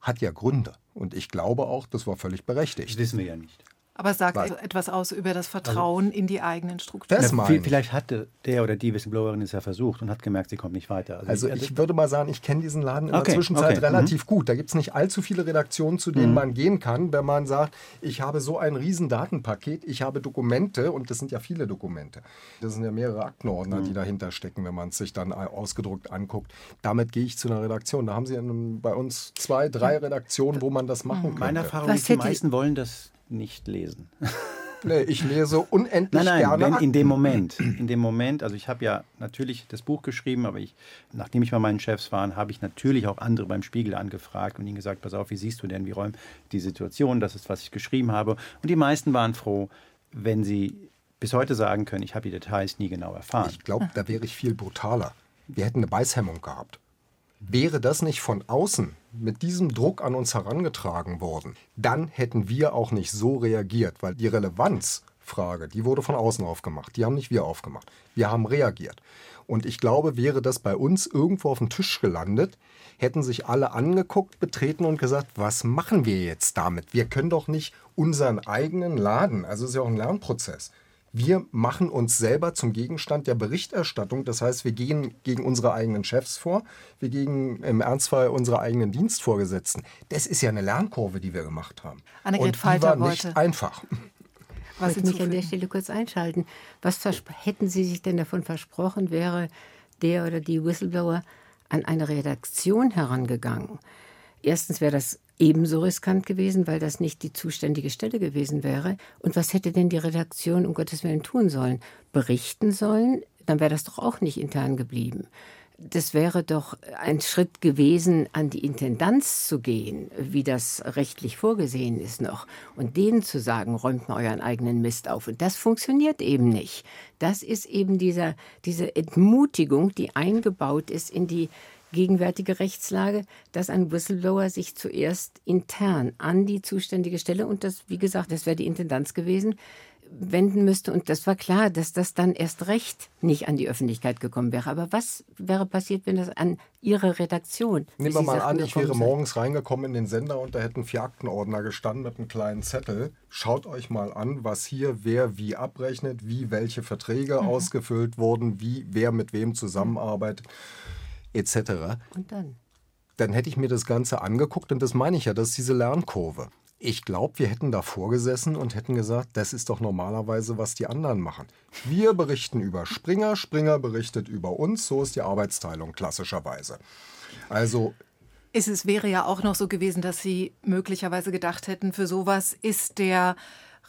hat ja Gründe. Und ich glaube auch, das war völlig berechtigt. Das wissen wir ja nicht. Aber sagt Was? etwas aus über das Vertrauen also, in die eigenen Strukturen. Das meine Vielleicht hatte der oder die Whistleblowerin es ja versucht und hat gemerkt, sie kommt nicht weiter. Also, also ich, ich, würde mal sagen, ich kenne diesen Laden in okay, der Zwischenzeit okay. relativ mhm. gut. Da gibt es nicht allzu viele Redaktionen, zu denen mhm. man gehen kann, wenn man sagt, ich habe so ein riesen Datenpaket, ich habe Dokumente und das sind ja viele Dokumente. Das sind ja mehrere Aktenordner, mhm. die dahinter stecken, wenn man es sich dann ausgedruckt anguckt. Damit gehe ich zu einer Redaktion. Da haben sie bei uns zwei, drei Redaktionen, wo man das machen kann. Meine Erfahrung ist, die meisten wollen das nicht lesen. Nee, ich lese unendlich nein, nein, gerne. Wenn in dem Moment, in dem Moment, also ich habe ja natürlich das Buch geschrieben, aber ich, nachdem ich bei meinen Chefs war, habe ich natürlich auch andere beim Spiegel angefragt und ihnen gesagt, pass auf, wie siehst du denn, wie räumt die Situation, das ist, was ich geschrieben habe. Und die meisten waren froh, wenn sie bis heute sagen können, ich habe die Details nie genau erfahren. Ich glaube, da wäre ich viel brutaler. Wir hätten eine Beißhemmung gehabt. Wäre das nicht von außen mit diesem Druck an uns herangetragen worden, dann hätten wir auch nicht so reagiert, weil die Relevanzfrage, die wurde von außen aufgemacht. Die haben nicht wir aufgemacht. Wir haben reagiert. Und ich glaube, wäre das bei uns irgendwo auf dem Tisch gelandet, hätten sich alle angeguckt, betreten und gesagt, was machen wir jetzt damit? Wir können doch nicht unseren eigenen Laden, also es ist ja auch ein Lernprozess, wir machen uns selber zum Gegenstand der Berichterstattung. Das heißt, wir gehen gegen unsere eigenen Chefs vor, wir gehen im Ernstfall unsere eigenen Dienstvorgesetzten. Das ist ja eine Lernkurve, die wir gemacht haben. Annegret Und die war nicht wollte. einfach. Was ich mich an der Stelle kurz einschalten. Was hätten Sie sich denn davon versprochen, wäre der oder die Whistleblower an eine Redaktion herangegangen? Erstens wäre das ebenso riskant gewesen, weil das nicht die zuständige Stelle gewesen wäre. Und was hätte denn die Redaktion um Gottes Willen tun sollen? Berichten sollen? Dann wäre das doch auch nicht intern geblieben. Das wäre doch ein Schritt gewesen, an die Intendanz zu gehen, wie das rechtlich vorgesehen ist noch, und denen zu sagen, räumt mal euren eigenen Mist auf. Und das funktioniert eben nicht. Das ist eben dieser, diese Entmutigung, die eingebaut ist in die gegenwärtige Rechtslage, dass ein Whistleblower sich zuerst intern an die zuständige Stelle und das, wie gesagt, das wäre die Intendanz gewesen, wenden müsste. Und das war klar, dass das dann erst recht nicht an die Öffentlichkeit gekommen wäre. Aber was wäre passiert, wenn das an Ihre Redaktion. Nehmen wir mal an, ich wäre morgens reingekommen in den Sender und da hätten vier Aktenordner gestanden mit einem kleinen Zettel. Schaut euch mal an, was hier wer wie abrechnet, wie welche Verträge mhm. ausgefüllt wurden, wie wer mit wem zusammenarbeitet. Mhm etc. Und dann? Dann hätte ich mir das Ganze angeguckt und das meine ich ja, das ist diese Lernkurve. Ich glaube, wir hätten da vorgesessen und hätten gesagt, das ist doch normalerweise, was die anderen machen. Wir berichten über Springer, Springer berichtet über uns, so ist die Arbeitsteilung klassischerweise. Also es ist, wäre ja auch noch so gewesen, dass Sie möglicherweise gedacht hätten, für sowas ist der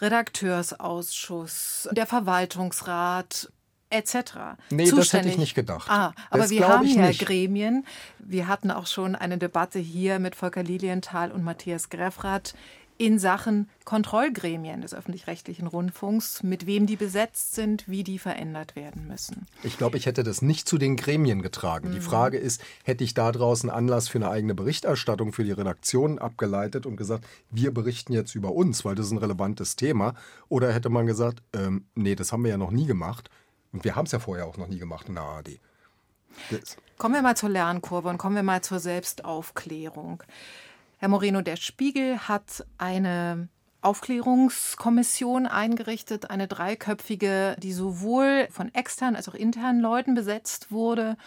Redakteursausschuss, der Verwaltungsrat etc. Nee, zuständig. das hätte ich nicht gedacht. Ah, aber das wir haben ja nicht. Gremien. Wir hatten auch schon eine Debatte hier mit Volker Lilienthal und Matthias Greffrath in Sachen Kontrollgremien des öffentlich-rechtlichen Rundfunks, mit wem die besetzt sind, wie die verändert werden müssen. Ich glaube, ich hätte das nicht zu den Gremien getragen. Mhm. Die Frage ist, hätte ich da draußen Anlass für eine eigene Berichterstattung für die Redaktion abgeleitet und gesagt, wir berichten jetzt über uns, weil das ist ein relevantes Thema, oder hätte man gesagt, ähm, nee, das haben wir ja noch nie gemacht und wir haben es ja vorher auch noch nie gemacht in der ARD. Das. Kommen wir mal zur Lernkurve und kommen wir mal zur Selbstaufklärung. Herr Moreno, der Spiegel hat eine Aufklärungskommission eingerichtet, eine dreiköpfige, die sowohl von externen als auch internen Leuten besetzt wurde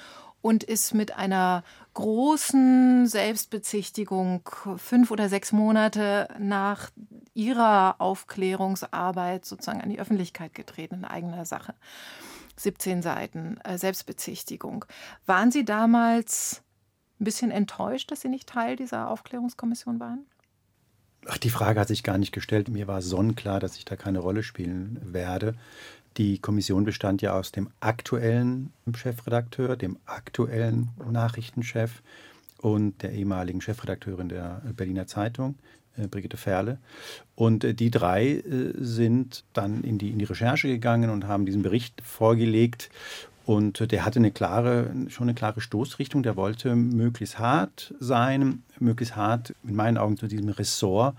und ist mit einer großen Selbstbezichtigung fünf oder sechs Monate nach ihrer Aufklärungsarbeit sozusagen an die Öffentlichkeit getreten in eigener Sache. 17 Seiten äh, Selbstbezichtigung. Waren Sie damals ein bisschen enttäuscht, dass Sie nicht Teil dieser Aufklärungskommission waren? Ach, die Frage hat sich gar nicht gestellt. Mir war sonnenklar, dass ich da keine Rolle spielen werde. Die Kommission bestand ja aus dem aktuellen Chefredakteur, dem aktuellen Nachrichtenchef und der ehemaligen Chefredakteurin der Berliner Zeitung, Brigitte Ferle. Und äh, die drei äh, sind dann in die, in die Recherche gegangen und haben diesen Bericht vorgelegt. Und der hatte eine klare, schon eine klare Stoßrichtung. Der wollte möglichst hart sein, möglichst hart in meinen Augen zu diesem Ressort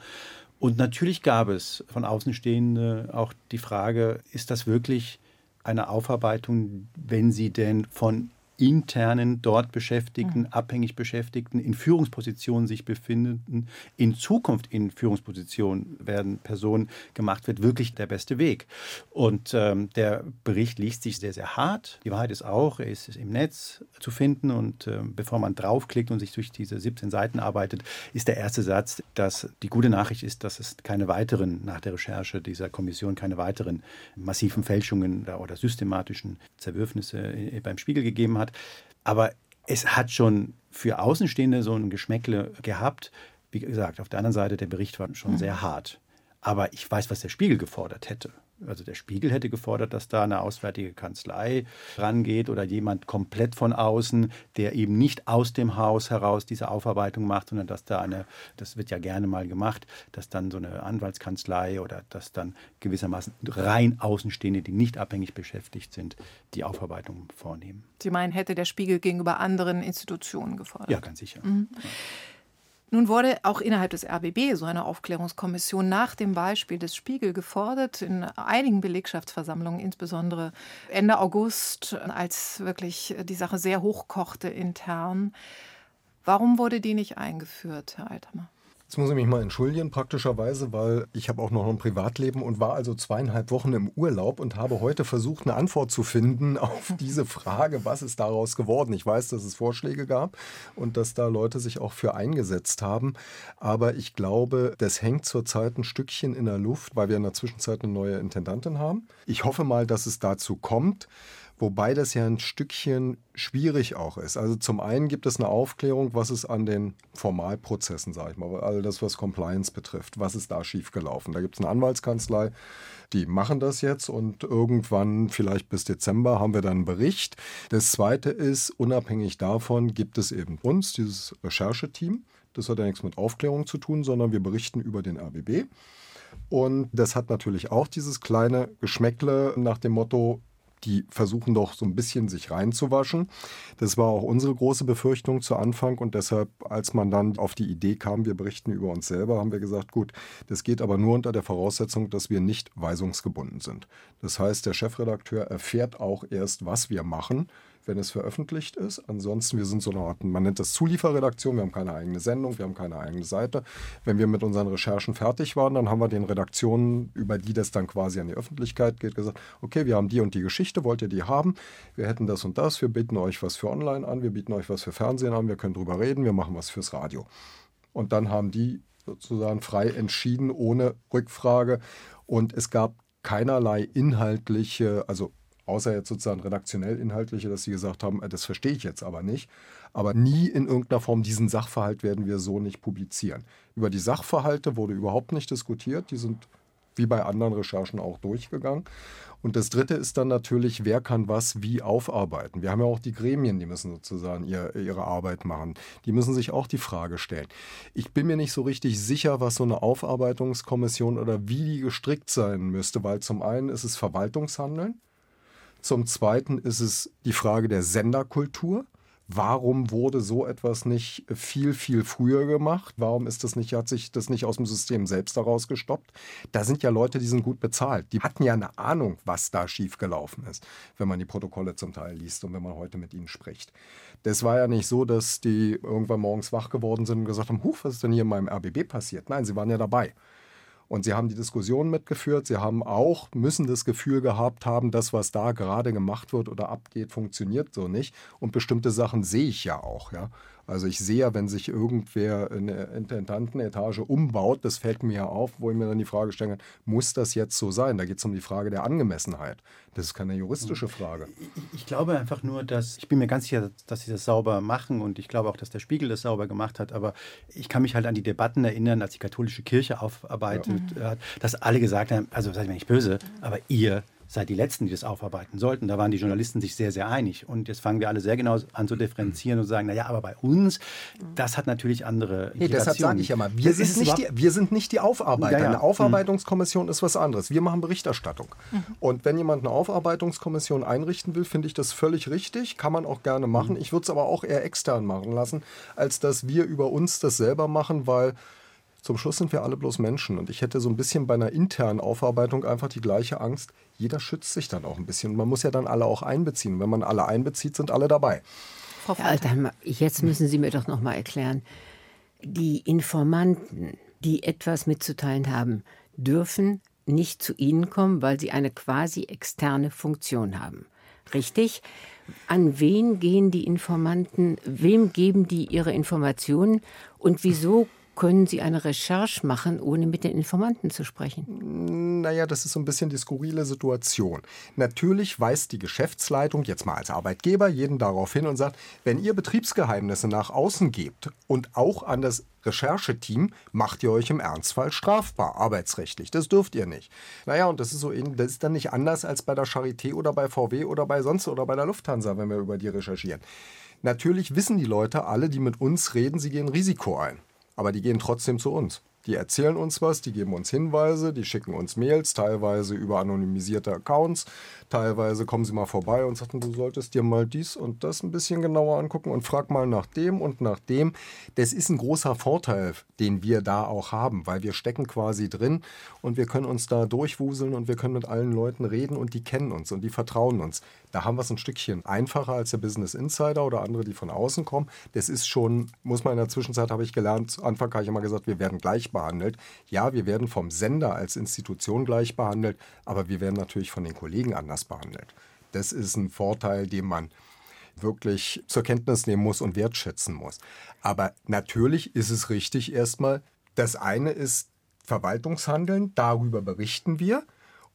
und natürlich gab es von Außenstehenden auch die Frage, ist das wirklich eine Aufarbeitung, wenn sie denn von internen, dort Beschäftigten, mhm. abhängig Beschäftigten, in Führungspositionen sich befindenden, in Zukunft in Führungspositionen werden Personen gemacht wird, wirklich der beste Weg. Und ähm, der Bericht liest sich sehr, sehr hart. Die Wahrheit ist auch, er ist im Netz zu finden und äh, bevor man draufklickt und sich durch diese 17 Seiten arbeitet, ist der erste Satz, dass die gute Nachricht ist, dass es keine weiteren, nach der Recherche dieser Kommission, keine weiteren massiven Fälschungen oder systematischen Zerwürfnisse äh, beim Spiegel gegeben hat hat. Aber es hat schon für Außenstehende so ein Geschmäckle gehabt. Wie gesagt, auf der anderen Seite, der Bericht war schon mhm. sehr hart. Aber ich weiß, was der Spiegel gefordert hätte. Also der Spiegel hätte gefordert, dass da eine auswärtige Kanzlei rangeht oder jemand komplett von außen, der eben nicht aus dem Haus heraus diese Aufarbeitung macht, sondern dass da eine, das wird ja gerne mal gemacht, dass dann so eine Anwaltskanzlei oder dass dann gewissermaßen rein Außenstehende, die nicht abhängig beschäftigt sind, die Aufarbeitung vornehmen. Sie meinen, hätte der Spiegel gegenüber anderen Institutionen gefordert? Ja, ganz sicher. Mhm. Ja. Nun wurde auch innerhalb des RBB so eine Aufklärungskommission nach dem Beispiel des Spiegel gefordert, in einigen Belegschaftsversammlungen, insbesondere Ende August, als wirklich die Sache sehr hochkochte intern. Warum wurde die nicht eingeführt, Herr Althammer? Jetzt muss ich mich mal entschuldigen, praktischerweise, weil ich habe auch noch ein Privatleben und war also zweieinhalb Wochen im Urlaub und habe heute versucht, eine Antwort zu finden auf diese Frage, was ist daraus geworden. Ich weiß, dass es Vorschläge gab und dass da Leute sich auch für eingesetzt haben. Aber ich glaube, das hängt zurzeit ein Stückchen in der Luft, weil wir in der Zwischenzeit eine neue Intendantin haben. Ich hoffe mal, dass es dazu kommt. Wobei das ja ein Stückchen schwierig auch ist. Also zum einen gibt es eine Aufklärung, was es an den Formalprozessen, sage ich mal, all das, was Compliance betrifft, was ist da schiefgelaufen. Da gibt es eine Anwaltskanzlei, die machen das jetzt und irgendwann, vielleicht bis Dezember, haben wir dann einen Bericht. Das zweite ist, unabhängig davon gibt es eben uns, dieses Rechercheteam. Das hat ja nichts mit Aufklärung zu tun, sondern wir berichten über den RBB. Und das hat natürlich auch dieses kleine Geschmäckle nach dem Motto, die versuchen doch so ein bisschen sich reinzuwaschen. Das war auch unsere große Befürchtung zu Anfang und deshalb, als man dann auf die Idee kam, wir berichten über uns selber, haben wir gesagt, gut, das geht aber nur unter der Voraussetzung, dass wir nicht weisungsgebunden sind. Das heißt, der Chefredakteur erfährt auch erst, was wir machen, wenn es veröffentlicht ist. Ansonsten, wir sind so eine Art, man nennt das Zulieferredaktion, wir haben keine eigene Sendung, wir haben keine eigene Seite. Wenn wir mit unseren Recherchen fertig waren, dann haben wir den Redaktionen, über die das dann quasi an die Öffentlichkeit geht, gesagt, okay, wir haben die und die Geschichte, wollt ihr die haben? Wir hätten das und das, wir bieten euch was für online an, wir bieten euch was für Fernsehen an, wir können drüber reden, wir machen was fürs Radio. Und dann haben die sozusagen frei entschieden, ohne Rückfrage. Und es gab keinerlei inhaltliche, also außer jetzt sozusagen redaktionell inhaltliche, dass sie gesagt haben, äh, das verstehe ich jetzt aber nicht. Aber nie in irgendeiner Form diesen Sachverhalt werden wir so nicht publizieren. Über die Sachverhalte wurde überhaupt nicht diskutiert. Die sind wie bei anderen Recherchen auch durchgegangen. Und das Dritte ist dann natürlich, wer kann was wie aufarbeiten. Wir haben ja auch die Gremien, die müssen sozusagen ihr, ihre Arbeit machen. Die müssen sich auch die Frage stellen. Ich bin mir nicht so richtig sicher, was so eine Aufarbeitungskommission oder wie die gestrickt sein müsste, weil zum einen ist es Verwaltungshandeln. Zum Zweiten ist es die Frage der Senderkultur. Warum wurde so etwas nicht viel, viel früher gemacht? Warum ist das nicht, hat sich das nicht aus dem System selbst daraus gestoppt? Da sind ja Leute, die sind gut bezahlt. Die hatten ja eine Ahnung, was da schiefgelaufen ist, wenn man die Protokolle zum Teil liest und wenn man heute mit ihnen spricht. Das war ja nicht so, dass die irgendwann morgens wach geworden sind und gesagt haben, Huch, was ist denn hier in meinem RBB passiert? Nein, sie waren ja dabei. Und sie haben die Diskussion mitgeführt. Sie haben auch, müssen das Gefühl gehabt haben, das, was da gerade gemacht wird oder abgeht, funktioniert so nicht. Und bestimmte Sachen sehe ich ja auch. Ja. Also ich sehe ja, wenn sich irgendwer in der Intendantenetage umbaut, das fällt mir ja auf, wo ich mir dann die Frage stelle, muss das jetzt so sein? Da geht es um die Frage der Angemessenheit. Das ist keine juristische Frage. Ich, ich glaube einfach nur, dass, ich bin mir ganz sicher, dass sie das sauber machen und ich glaube auch, dass der Spiegel das sauber gemacht hat, aber ich kann mich halt an die Debatten erinnern, als die katholische Kirche aufarbeitet ja. Hat, dass alle gesagt haben, also seid mir nicht böse, aber ihr seid die Letzten, die das aufarbeiten sollten. Da waren die Journalisten sich sehr, sehr einig. Und jetzt fangen wir alle sehr genau an zu differenzieren und sagen, naja, aber bei uns, das hat natürlich andere Nee, deshalb sage ich ja mal, wir, sind nicht, die, wir sind nicht die Aufarbeiter. Ja, ja. Eine Aufarbeitungskommission mhm. ist was anderes. Wir machen Berichterstattung. Mhm. Und wenn jemand eine Aufarbeitungskommission einrichten will, finde ich das völlig richtig. Kann man auch gerne machen. Mhm. Ich würde es aber auch eher extern machen lassen, als dass wir über uns das selber machen, weil zum Schluss sind wir alle bloß Menschen. Und ich hätte so ein bisschen bei einer internen Aufarbeitung einfach die gleiche Angst. Jeder schützt sich dann auch ein bisschen. Und man muss ja dann alle auch einbeziehen. Wenn man alle einbezieht, sind alle dabei. Frau Falter, jetzt müssen Sie mir doch noch mal erklären. Die Informanten, die etwas mitzuteilen haben, dürfen nicht zu Ihnen kommen, weil sie eine quasi externe Funktion haben. Richtig? An wen gehen die Informanten? Wem geben die ihre Informationen? Und wieso können Sie eine Recherche machen, ohne mit den Informanten zu sprechen? Naja, das ist so ein bisschen die skurrile Situation. Natürlich weist die Geschäftsleitung jetzt mal als Arbeitgeber jeden darauf hin und sagt, wenn ihr Betriebsgeheimnisse nach außen gebt und auch an das Rechercheteam, macht ihr euch im Ernstfall strafbar, arbeitsrechtlich. Das dürft ihr nicht. Naja, und das ist so das ist dann nicht anders als bei der Charité oder bei VW oder bei sonst oder bei der Lufthansa, wenn wir über die recherchieren. Natürlich wissen die Leute alle, die mit uns reden, sie gehen Risiko ein aber die gehen trotzdem zu uns. Die erzählen uns was, die geben uns Hinweise, die schicken uns Mails, teilweise über anonymisierte Accounts, teilweise kommen sie mal vorbei und sagen, du solltest dir mal dies und das ein bisschen genauer angucken und frag mal nach dem und nach dem. Das ist ein großer Vorteil, den wir da auch haben, weil wir stecken quasi drin und wir können uns da durchwuseln und wir können mit allen Leuten reden und die kennen uns und die vertrauen uns. Da haben wir es ein Stückchen einfacher als der Business Insider oder andere, die von außen kommen. Das ist schon, muss man in der Zwischenzeit, habe ich gelernt, zu Anfang habe ich immer gesagt, wir werden gleich behandelt. Ja, wir werden vom Sender als Institution gleich behandelt, aber wir werden natürlich von den Kollegen anders behandelt. Das ist ein Vorteil, den man wirklich zur Kenntnis nehmen muss und wertschätzen muss. Aber natürlich ist es richtig erstmal, das eine ist Verwaltungshandeln, darüber berichten wir.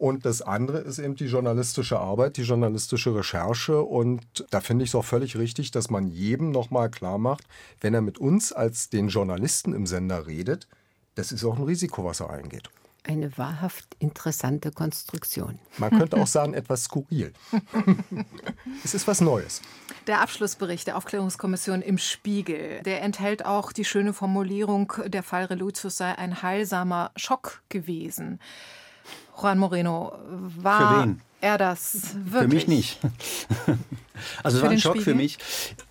Und das andere ist eben die journalistische Arbeit, die journalistische Recherche. Und da finde ich es auch völlig richtig, dass man jedem nochmal klar macht, wenn er mit uns als den Journalisten im Sender redet, das ist auch ein Risiko, was er eingeht. Eine wahrhaft interessante Konstruktion. Man könnte auch sagen, etwas skurril. es ist was Neues. Der Abschlussbericht der Aufklärungskommission im Spiegel, der enthält auch die schöne Formulierung, der Fall Reluzius sei ein heilsamer Schock gewesen. Juan Moreno, war er das wirklich? Für mich nicht. Also es war ein Schock Spiegel? für mich.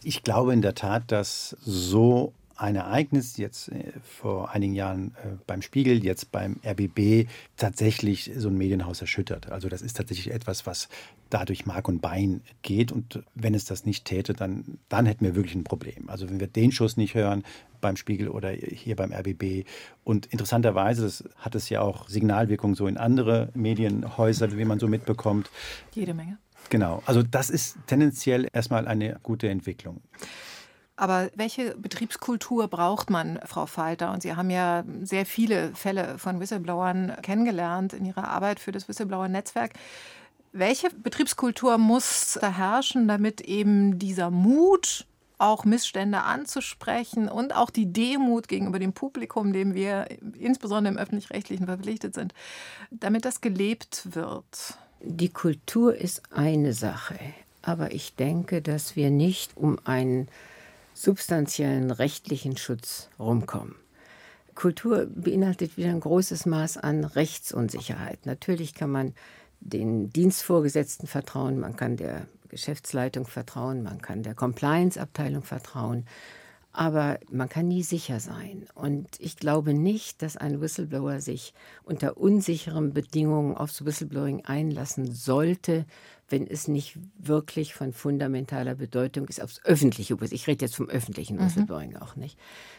Ich glaube in der Tat, dass so ein Ereignis jetzt äh, vor einigen Jahren äh, beim Spiegel, jetzt beim RBB tatsächlich so ein Medienhaus erschüttert. Also das ist tatsächlich etwas, was dadurch Mark und Bein geht. Und wenn es das nicht täte, dann, dann hätten wir wirklich ein Problem. Also wenn wir den Schuss nicht hören beim Spiegel oder hier beim RBB. Und interessanterweise, das hat es ja auch Signalwirkung so in andere Medienhäuser, wie man so mitbekommt. Jede Menge. Genau. Also das ist tendenziell erstmal eine gute Entwicklung. Aber welche Betriebskultur braucht man, Frau Falter? Und Sie haben ja sehr viele Fälle von Whistleblowern kennengelernt in Ihrer Arbeit für das Whistleblower-Netzwerk. Welche Betriebskultur muss da herrschen, damit eben dieser Mut, auch Missstände anzusprechen und auch die Demut gegenüber dem Publikum, dem wir insbesondere im öffentlich-rechtlichen verpflichtet sind, damit das gelebt wird? Die Kultur ist eine Sache, aber ich denke, dass wir nicht um einen substanziellen rechtlichen Schutz rumkommen. Kultur beinhaltet wieder ein großes Maß an Rechtsunsicherheit. Natürlich kann man den Dienstvorgesetzten vertrauen, man kann der Geschäftsleitung vertrauen, man kann der Compliance-Abteilung vertrauen, aber man kann nie sicher sein. Und ich glaube nicht, dass ein Whistleblower sich unter unsicheren Bedingungen aufs Whistleblowing einlassen sollte, wenn es nicht wirklich von fundamentaler Bedeutung ist, aufs öffentliche, ich rede jetzt vom öffentlichen mhm. Whistleblowing mhm. auch nicht,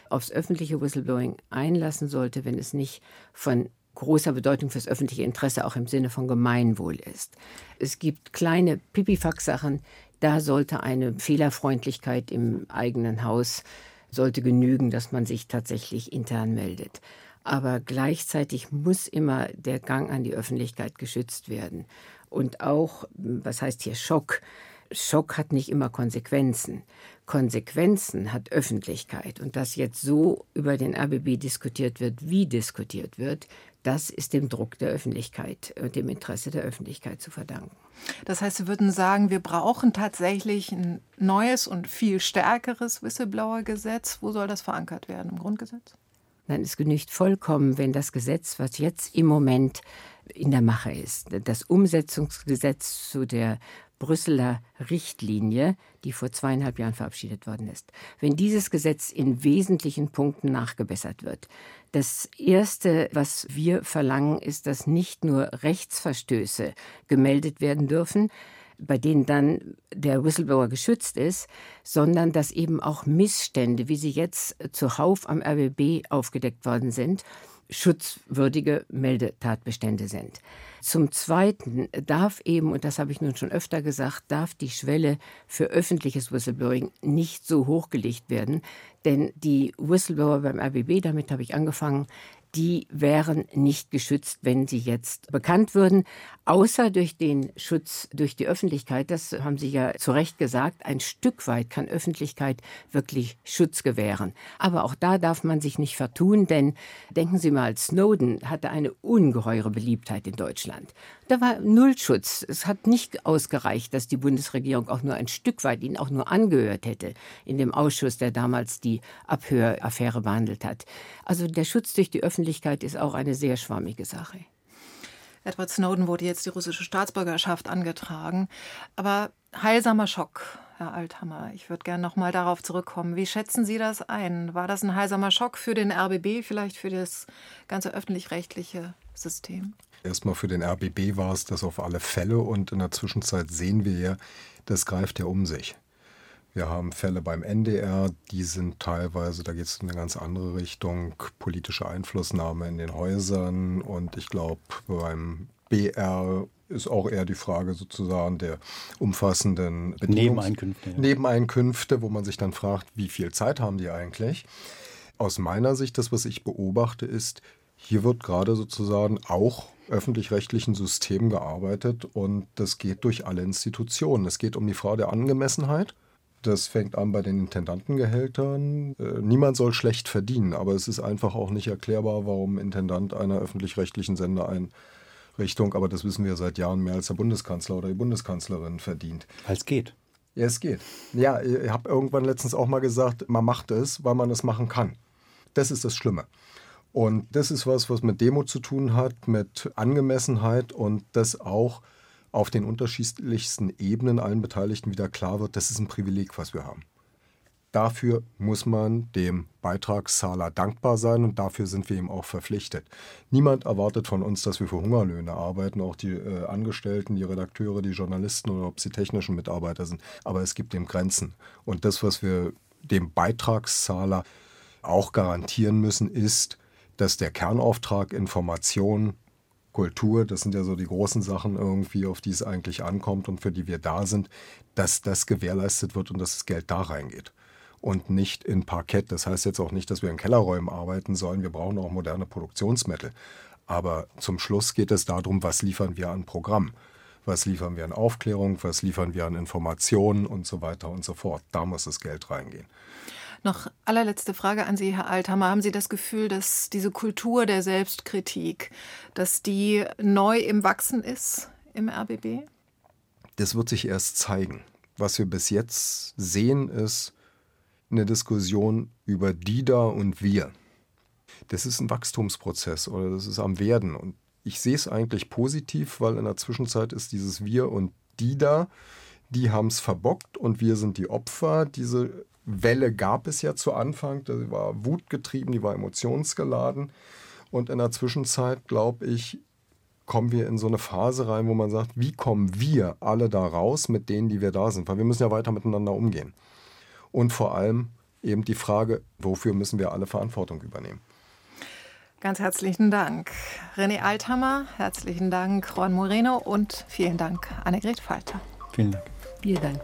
aufs öffentliche Whistleblowing einlassen sollte, wenn es nicht von großer Bedeutung fürs öffentliche Interesse auch im Sinne von Gemeinwohl ist. Es gibt kleine Pipifax-Sachen, da sollte eine Fehlerfreundlichkeit im eigenen Haus sollte genügen, dass man sich tatsächlich intern meldet. Aber gleichzeitig muss immer der Gang an die Öffentlichkeit geschützt werden. Und auch, was heißt hier Schock? Schock hat nicht immer Konsequenzen. Konsequenzen hat Öffentlichkeit. Und dass jetzt so über den RBB diskutiert wird, wie diskutiert wird, das ist dem Druck der Öffentlichkeit und dem Interesse der Öffentlichkeit zu verdanken. Das heißt, Sie würden sagen, wir brauchen tatsächlich ein neues und viel stärkeres Whistleblower-Gesetz. Wo soll das verankert werden? Im Grundgesetz? Nein, es genügt vollkommen, wenn das Gesetz, was jetzt im Moment in der Mache ist, das Umsetzungsgesetz zu der Brüsseler Richtlinie, die vor zweieinhalb Jahren verabschiedet worden ist. Wenn dieses Gesetz in wesentlichen Punkten nachgebessert wird. Das Erste, was wir verlangen, ist, dass nicht nur Rechtsverstöße gemeldet werden dürfen, bei denen dann der Whistleblower geschützt ist, sondern dass eben auch Missstände, wie sie jetzt zuhauf am RBB aufgedeckt worden sind, schutzwürdige Meldetatbestände sind. Zum Zweiten darf eben, und das habe ich nun schon öfter gesagt, darf die Schwelle für öffentliches Whistleblowing nicht so hochgelegt werden, denn die Whistleblower beim RBB, damit habe ich angefangen, die wären nicht geschützt, wenn sie jetzt bekannt würden, außer durch den Schutz durch die Öffentlichkeit. Das haben Sie ja zu Recht gesagt. Ein Stück weit kann Öffentlichkeit wirklich Schutz gewähren. Aber auch da darf man sich nicht vertun, denn denken Sie mal, Snowden hatte eine ungeheure Beliebtheit in Deutschland. Da war Nullschutz. Es hat nicht ausgereicht, dass die Bundesregierung auch nur ein Stück weit ihn auch nur angehört hätte in dem Ausschuss, der damals die Abhöraffäre behandelt hat. Also der Schutz durch die Öffentlichkeit ist auch eine sehr schwammige Sache. Edward Snowden wurde jetzt die russische Staatsbürgerschaft angetragen. Aber heilsamer Schock, Herr Althammer. Ich würde gerne noch mal darauf zurückkommen. Wie schätzen Sie das ein? War das ein heilsamer Schock für den RBB, vielleicht für das ganze öffentlich-rechtliche System? Erstmal für den RBB war es das auf alle Fälle und in der Zwischenzeit sehen wir ja, das greift ja um sich. Wir haben Fälle beim NDR, die sind teilweise, da geht es in eine ganz andere Richtung, politische Einflussnahme in den Häusern und ich glaube beim BR ist auch eher die Frage sozusagen der umfassenden Nebeneinkünfte. Ja. Nebeneinkünfte, wo man sich dann fragt, wie viel Zeit haben die eigentlich? Aus meiner Sicht, das, was ich beobachte, ist, hier wird gerade sozusagen auch öffentlich-rechtlichen Systemen gearbeitet und das geht durch alle Institutionen. Es geht um die Frage der Angemessenheit. Das fängt an bei den Intendantengehältern. Äh, niemand soll schlecht verdienen, aber es ist einfach auch nicht erklärbar, warum Intendant einer öffentlich-rechtlichen Sendeeinrichtung, aber das wissen wir seit Jahren mehr als der Bundeskanzler oder die Bundeskanzlerin verdient. Weil es geht. Ja, es geht. Ja, ich habe irgendwann letztens auch mal gesagt, man macht es, weil man es machen kann. Das ist das Schlimme. Und das ist was, was mit Demo zu tun hat, mit Angemessenheit und das auch auf den unterschiedlichsten Ebenen allen Beteiligten wieder klar wird, das ist ein Privileg, was wir haben. Dafür muss man dem Beitragszahler dankbar sein und dafür sind wir ihm auch verpflichtet. Niemand erwartet von uns, dass wir für Hungerlöhne arbeiten, auch die äh, Angestellten, die Redakteure, die Journalisten oder ob sie technischen Mitarbeiter sind. Aber es gibt dem Grenzen. Und das, was wir dem Beitragszahler auch garantieren müssen, ist, dass der Kernauftrag Information, Kultur, das sind ja so die großen Sachen irgendwie, auf die es eigentlich ankommt und für die wir da sind, dass das gewährleistet wird und dass das Geld da reingeht und nicht in Parkett. Das heißt jetzt auch nicht, dass wir in Kellerräumen arbeiten sollen. Wir brauchen auch moderne Produktionsmittel. Aber zum Schluss geht es darum, was liefern wir an Programm. Was liefern wir an Aufklärung, was liefern wir an Informationen und so weiter und so fort. Da muss das Geld reingehen. Noch allerletzte Frage an Sie, Herr Althammer. Haben Sie das Gefühl, dass diese Kultur der Selbstkritik, dass die neu im Wachsen ist im RBB? Das wird sich erst zeigen. Was wir bis jetzt sehen, ist eine Diskussion über die da und wir. Das ist ein Wachstumsprozess oder das ist am Werden. Und ich sehe es eigentlich positiv, weil in der Zwischenzeit ist dieses Wir und die da, die haben es verbockt und wir sind die Opfer. Diese Welle gab es ja zu Anfang, die war wutgetrieben, die war emotionsgeladen. Und in der Zwischenzeit, glaube ich, kommen wir in so eine Phase rein, wo man sagt, wie kommen wir alle da raus mit denen, die wir da sind? Weil wir müssen ja weiter miteinander umgehen. Und vor allem eben die Frage, wofür müssen wir alle Verantwortung übernehmen? Ganz herzlichen Dank. René Althammer, herzlichen Dank, Juan Moreno und vielen Dank, Annegret Falter. Vielen Dank. Vielen Dank.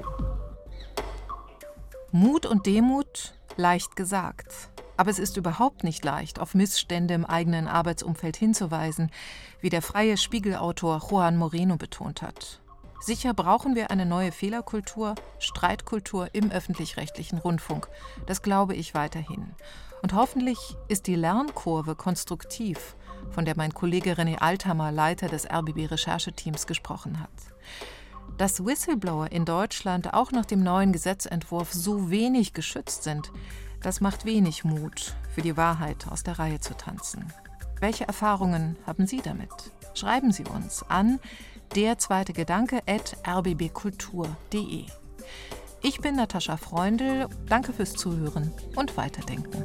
Mut und Demut, leicht gesagt. Aber es ist überhaupt nicht leicht, auf Missstände im eigenen Arbeitsumfeld hinzuweisen, wie der freie Spiegelautor Juan Moreno betont hat. Sicher brauchen wir eine neue Fehlerkultur, Streitkultur im öffentlich-rechtlichen Rundfunk. Das glaube ich weiterhin. Und hoffentlich ist die Lernkurve konstruktiv, von der mein Kollege René Althammer, Leiter des RBB-Rechercheteams, gesprochen hat. Dass Whistleblower in Deutschland auch nach dem neuen Gesetzentwurf so wenig geschützt sind, das macht wenig Mut, für die Wahrheit aus der Reihe zu tanzen. Welche Erfahrungen haben Sie damit? Schreiben Sie uns an der zweite Gedanke at rbbkultur.de. Ich bin Natascha Freundl. Danke fürs Zuhören und Weiterdenken.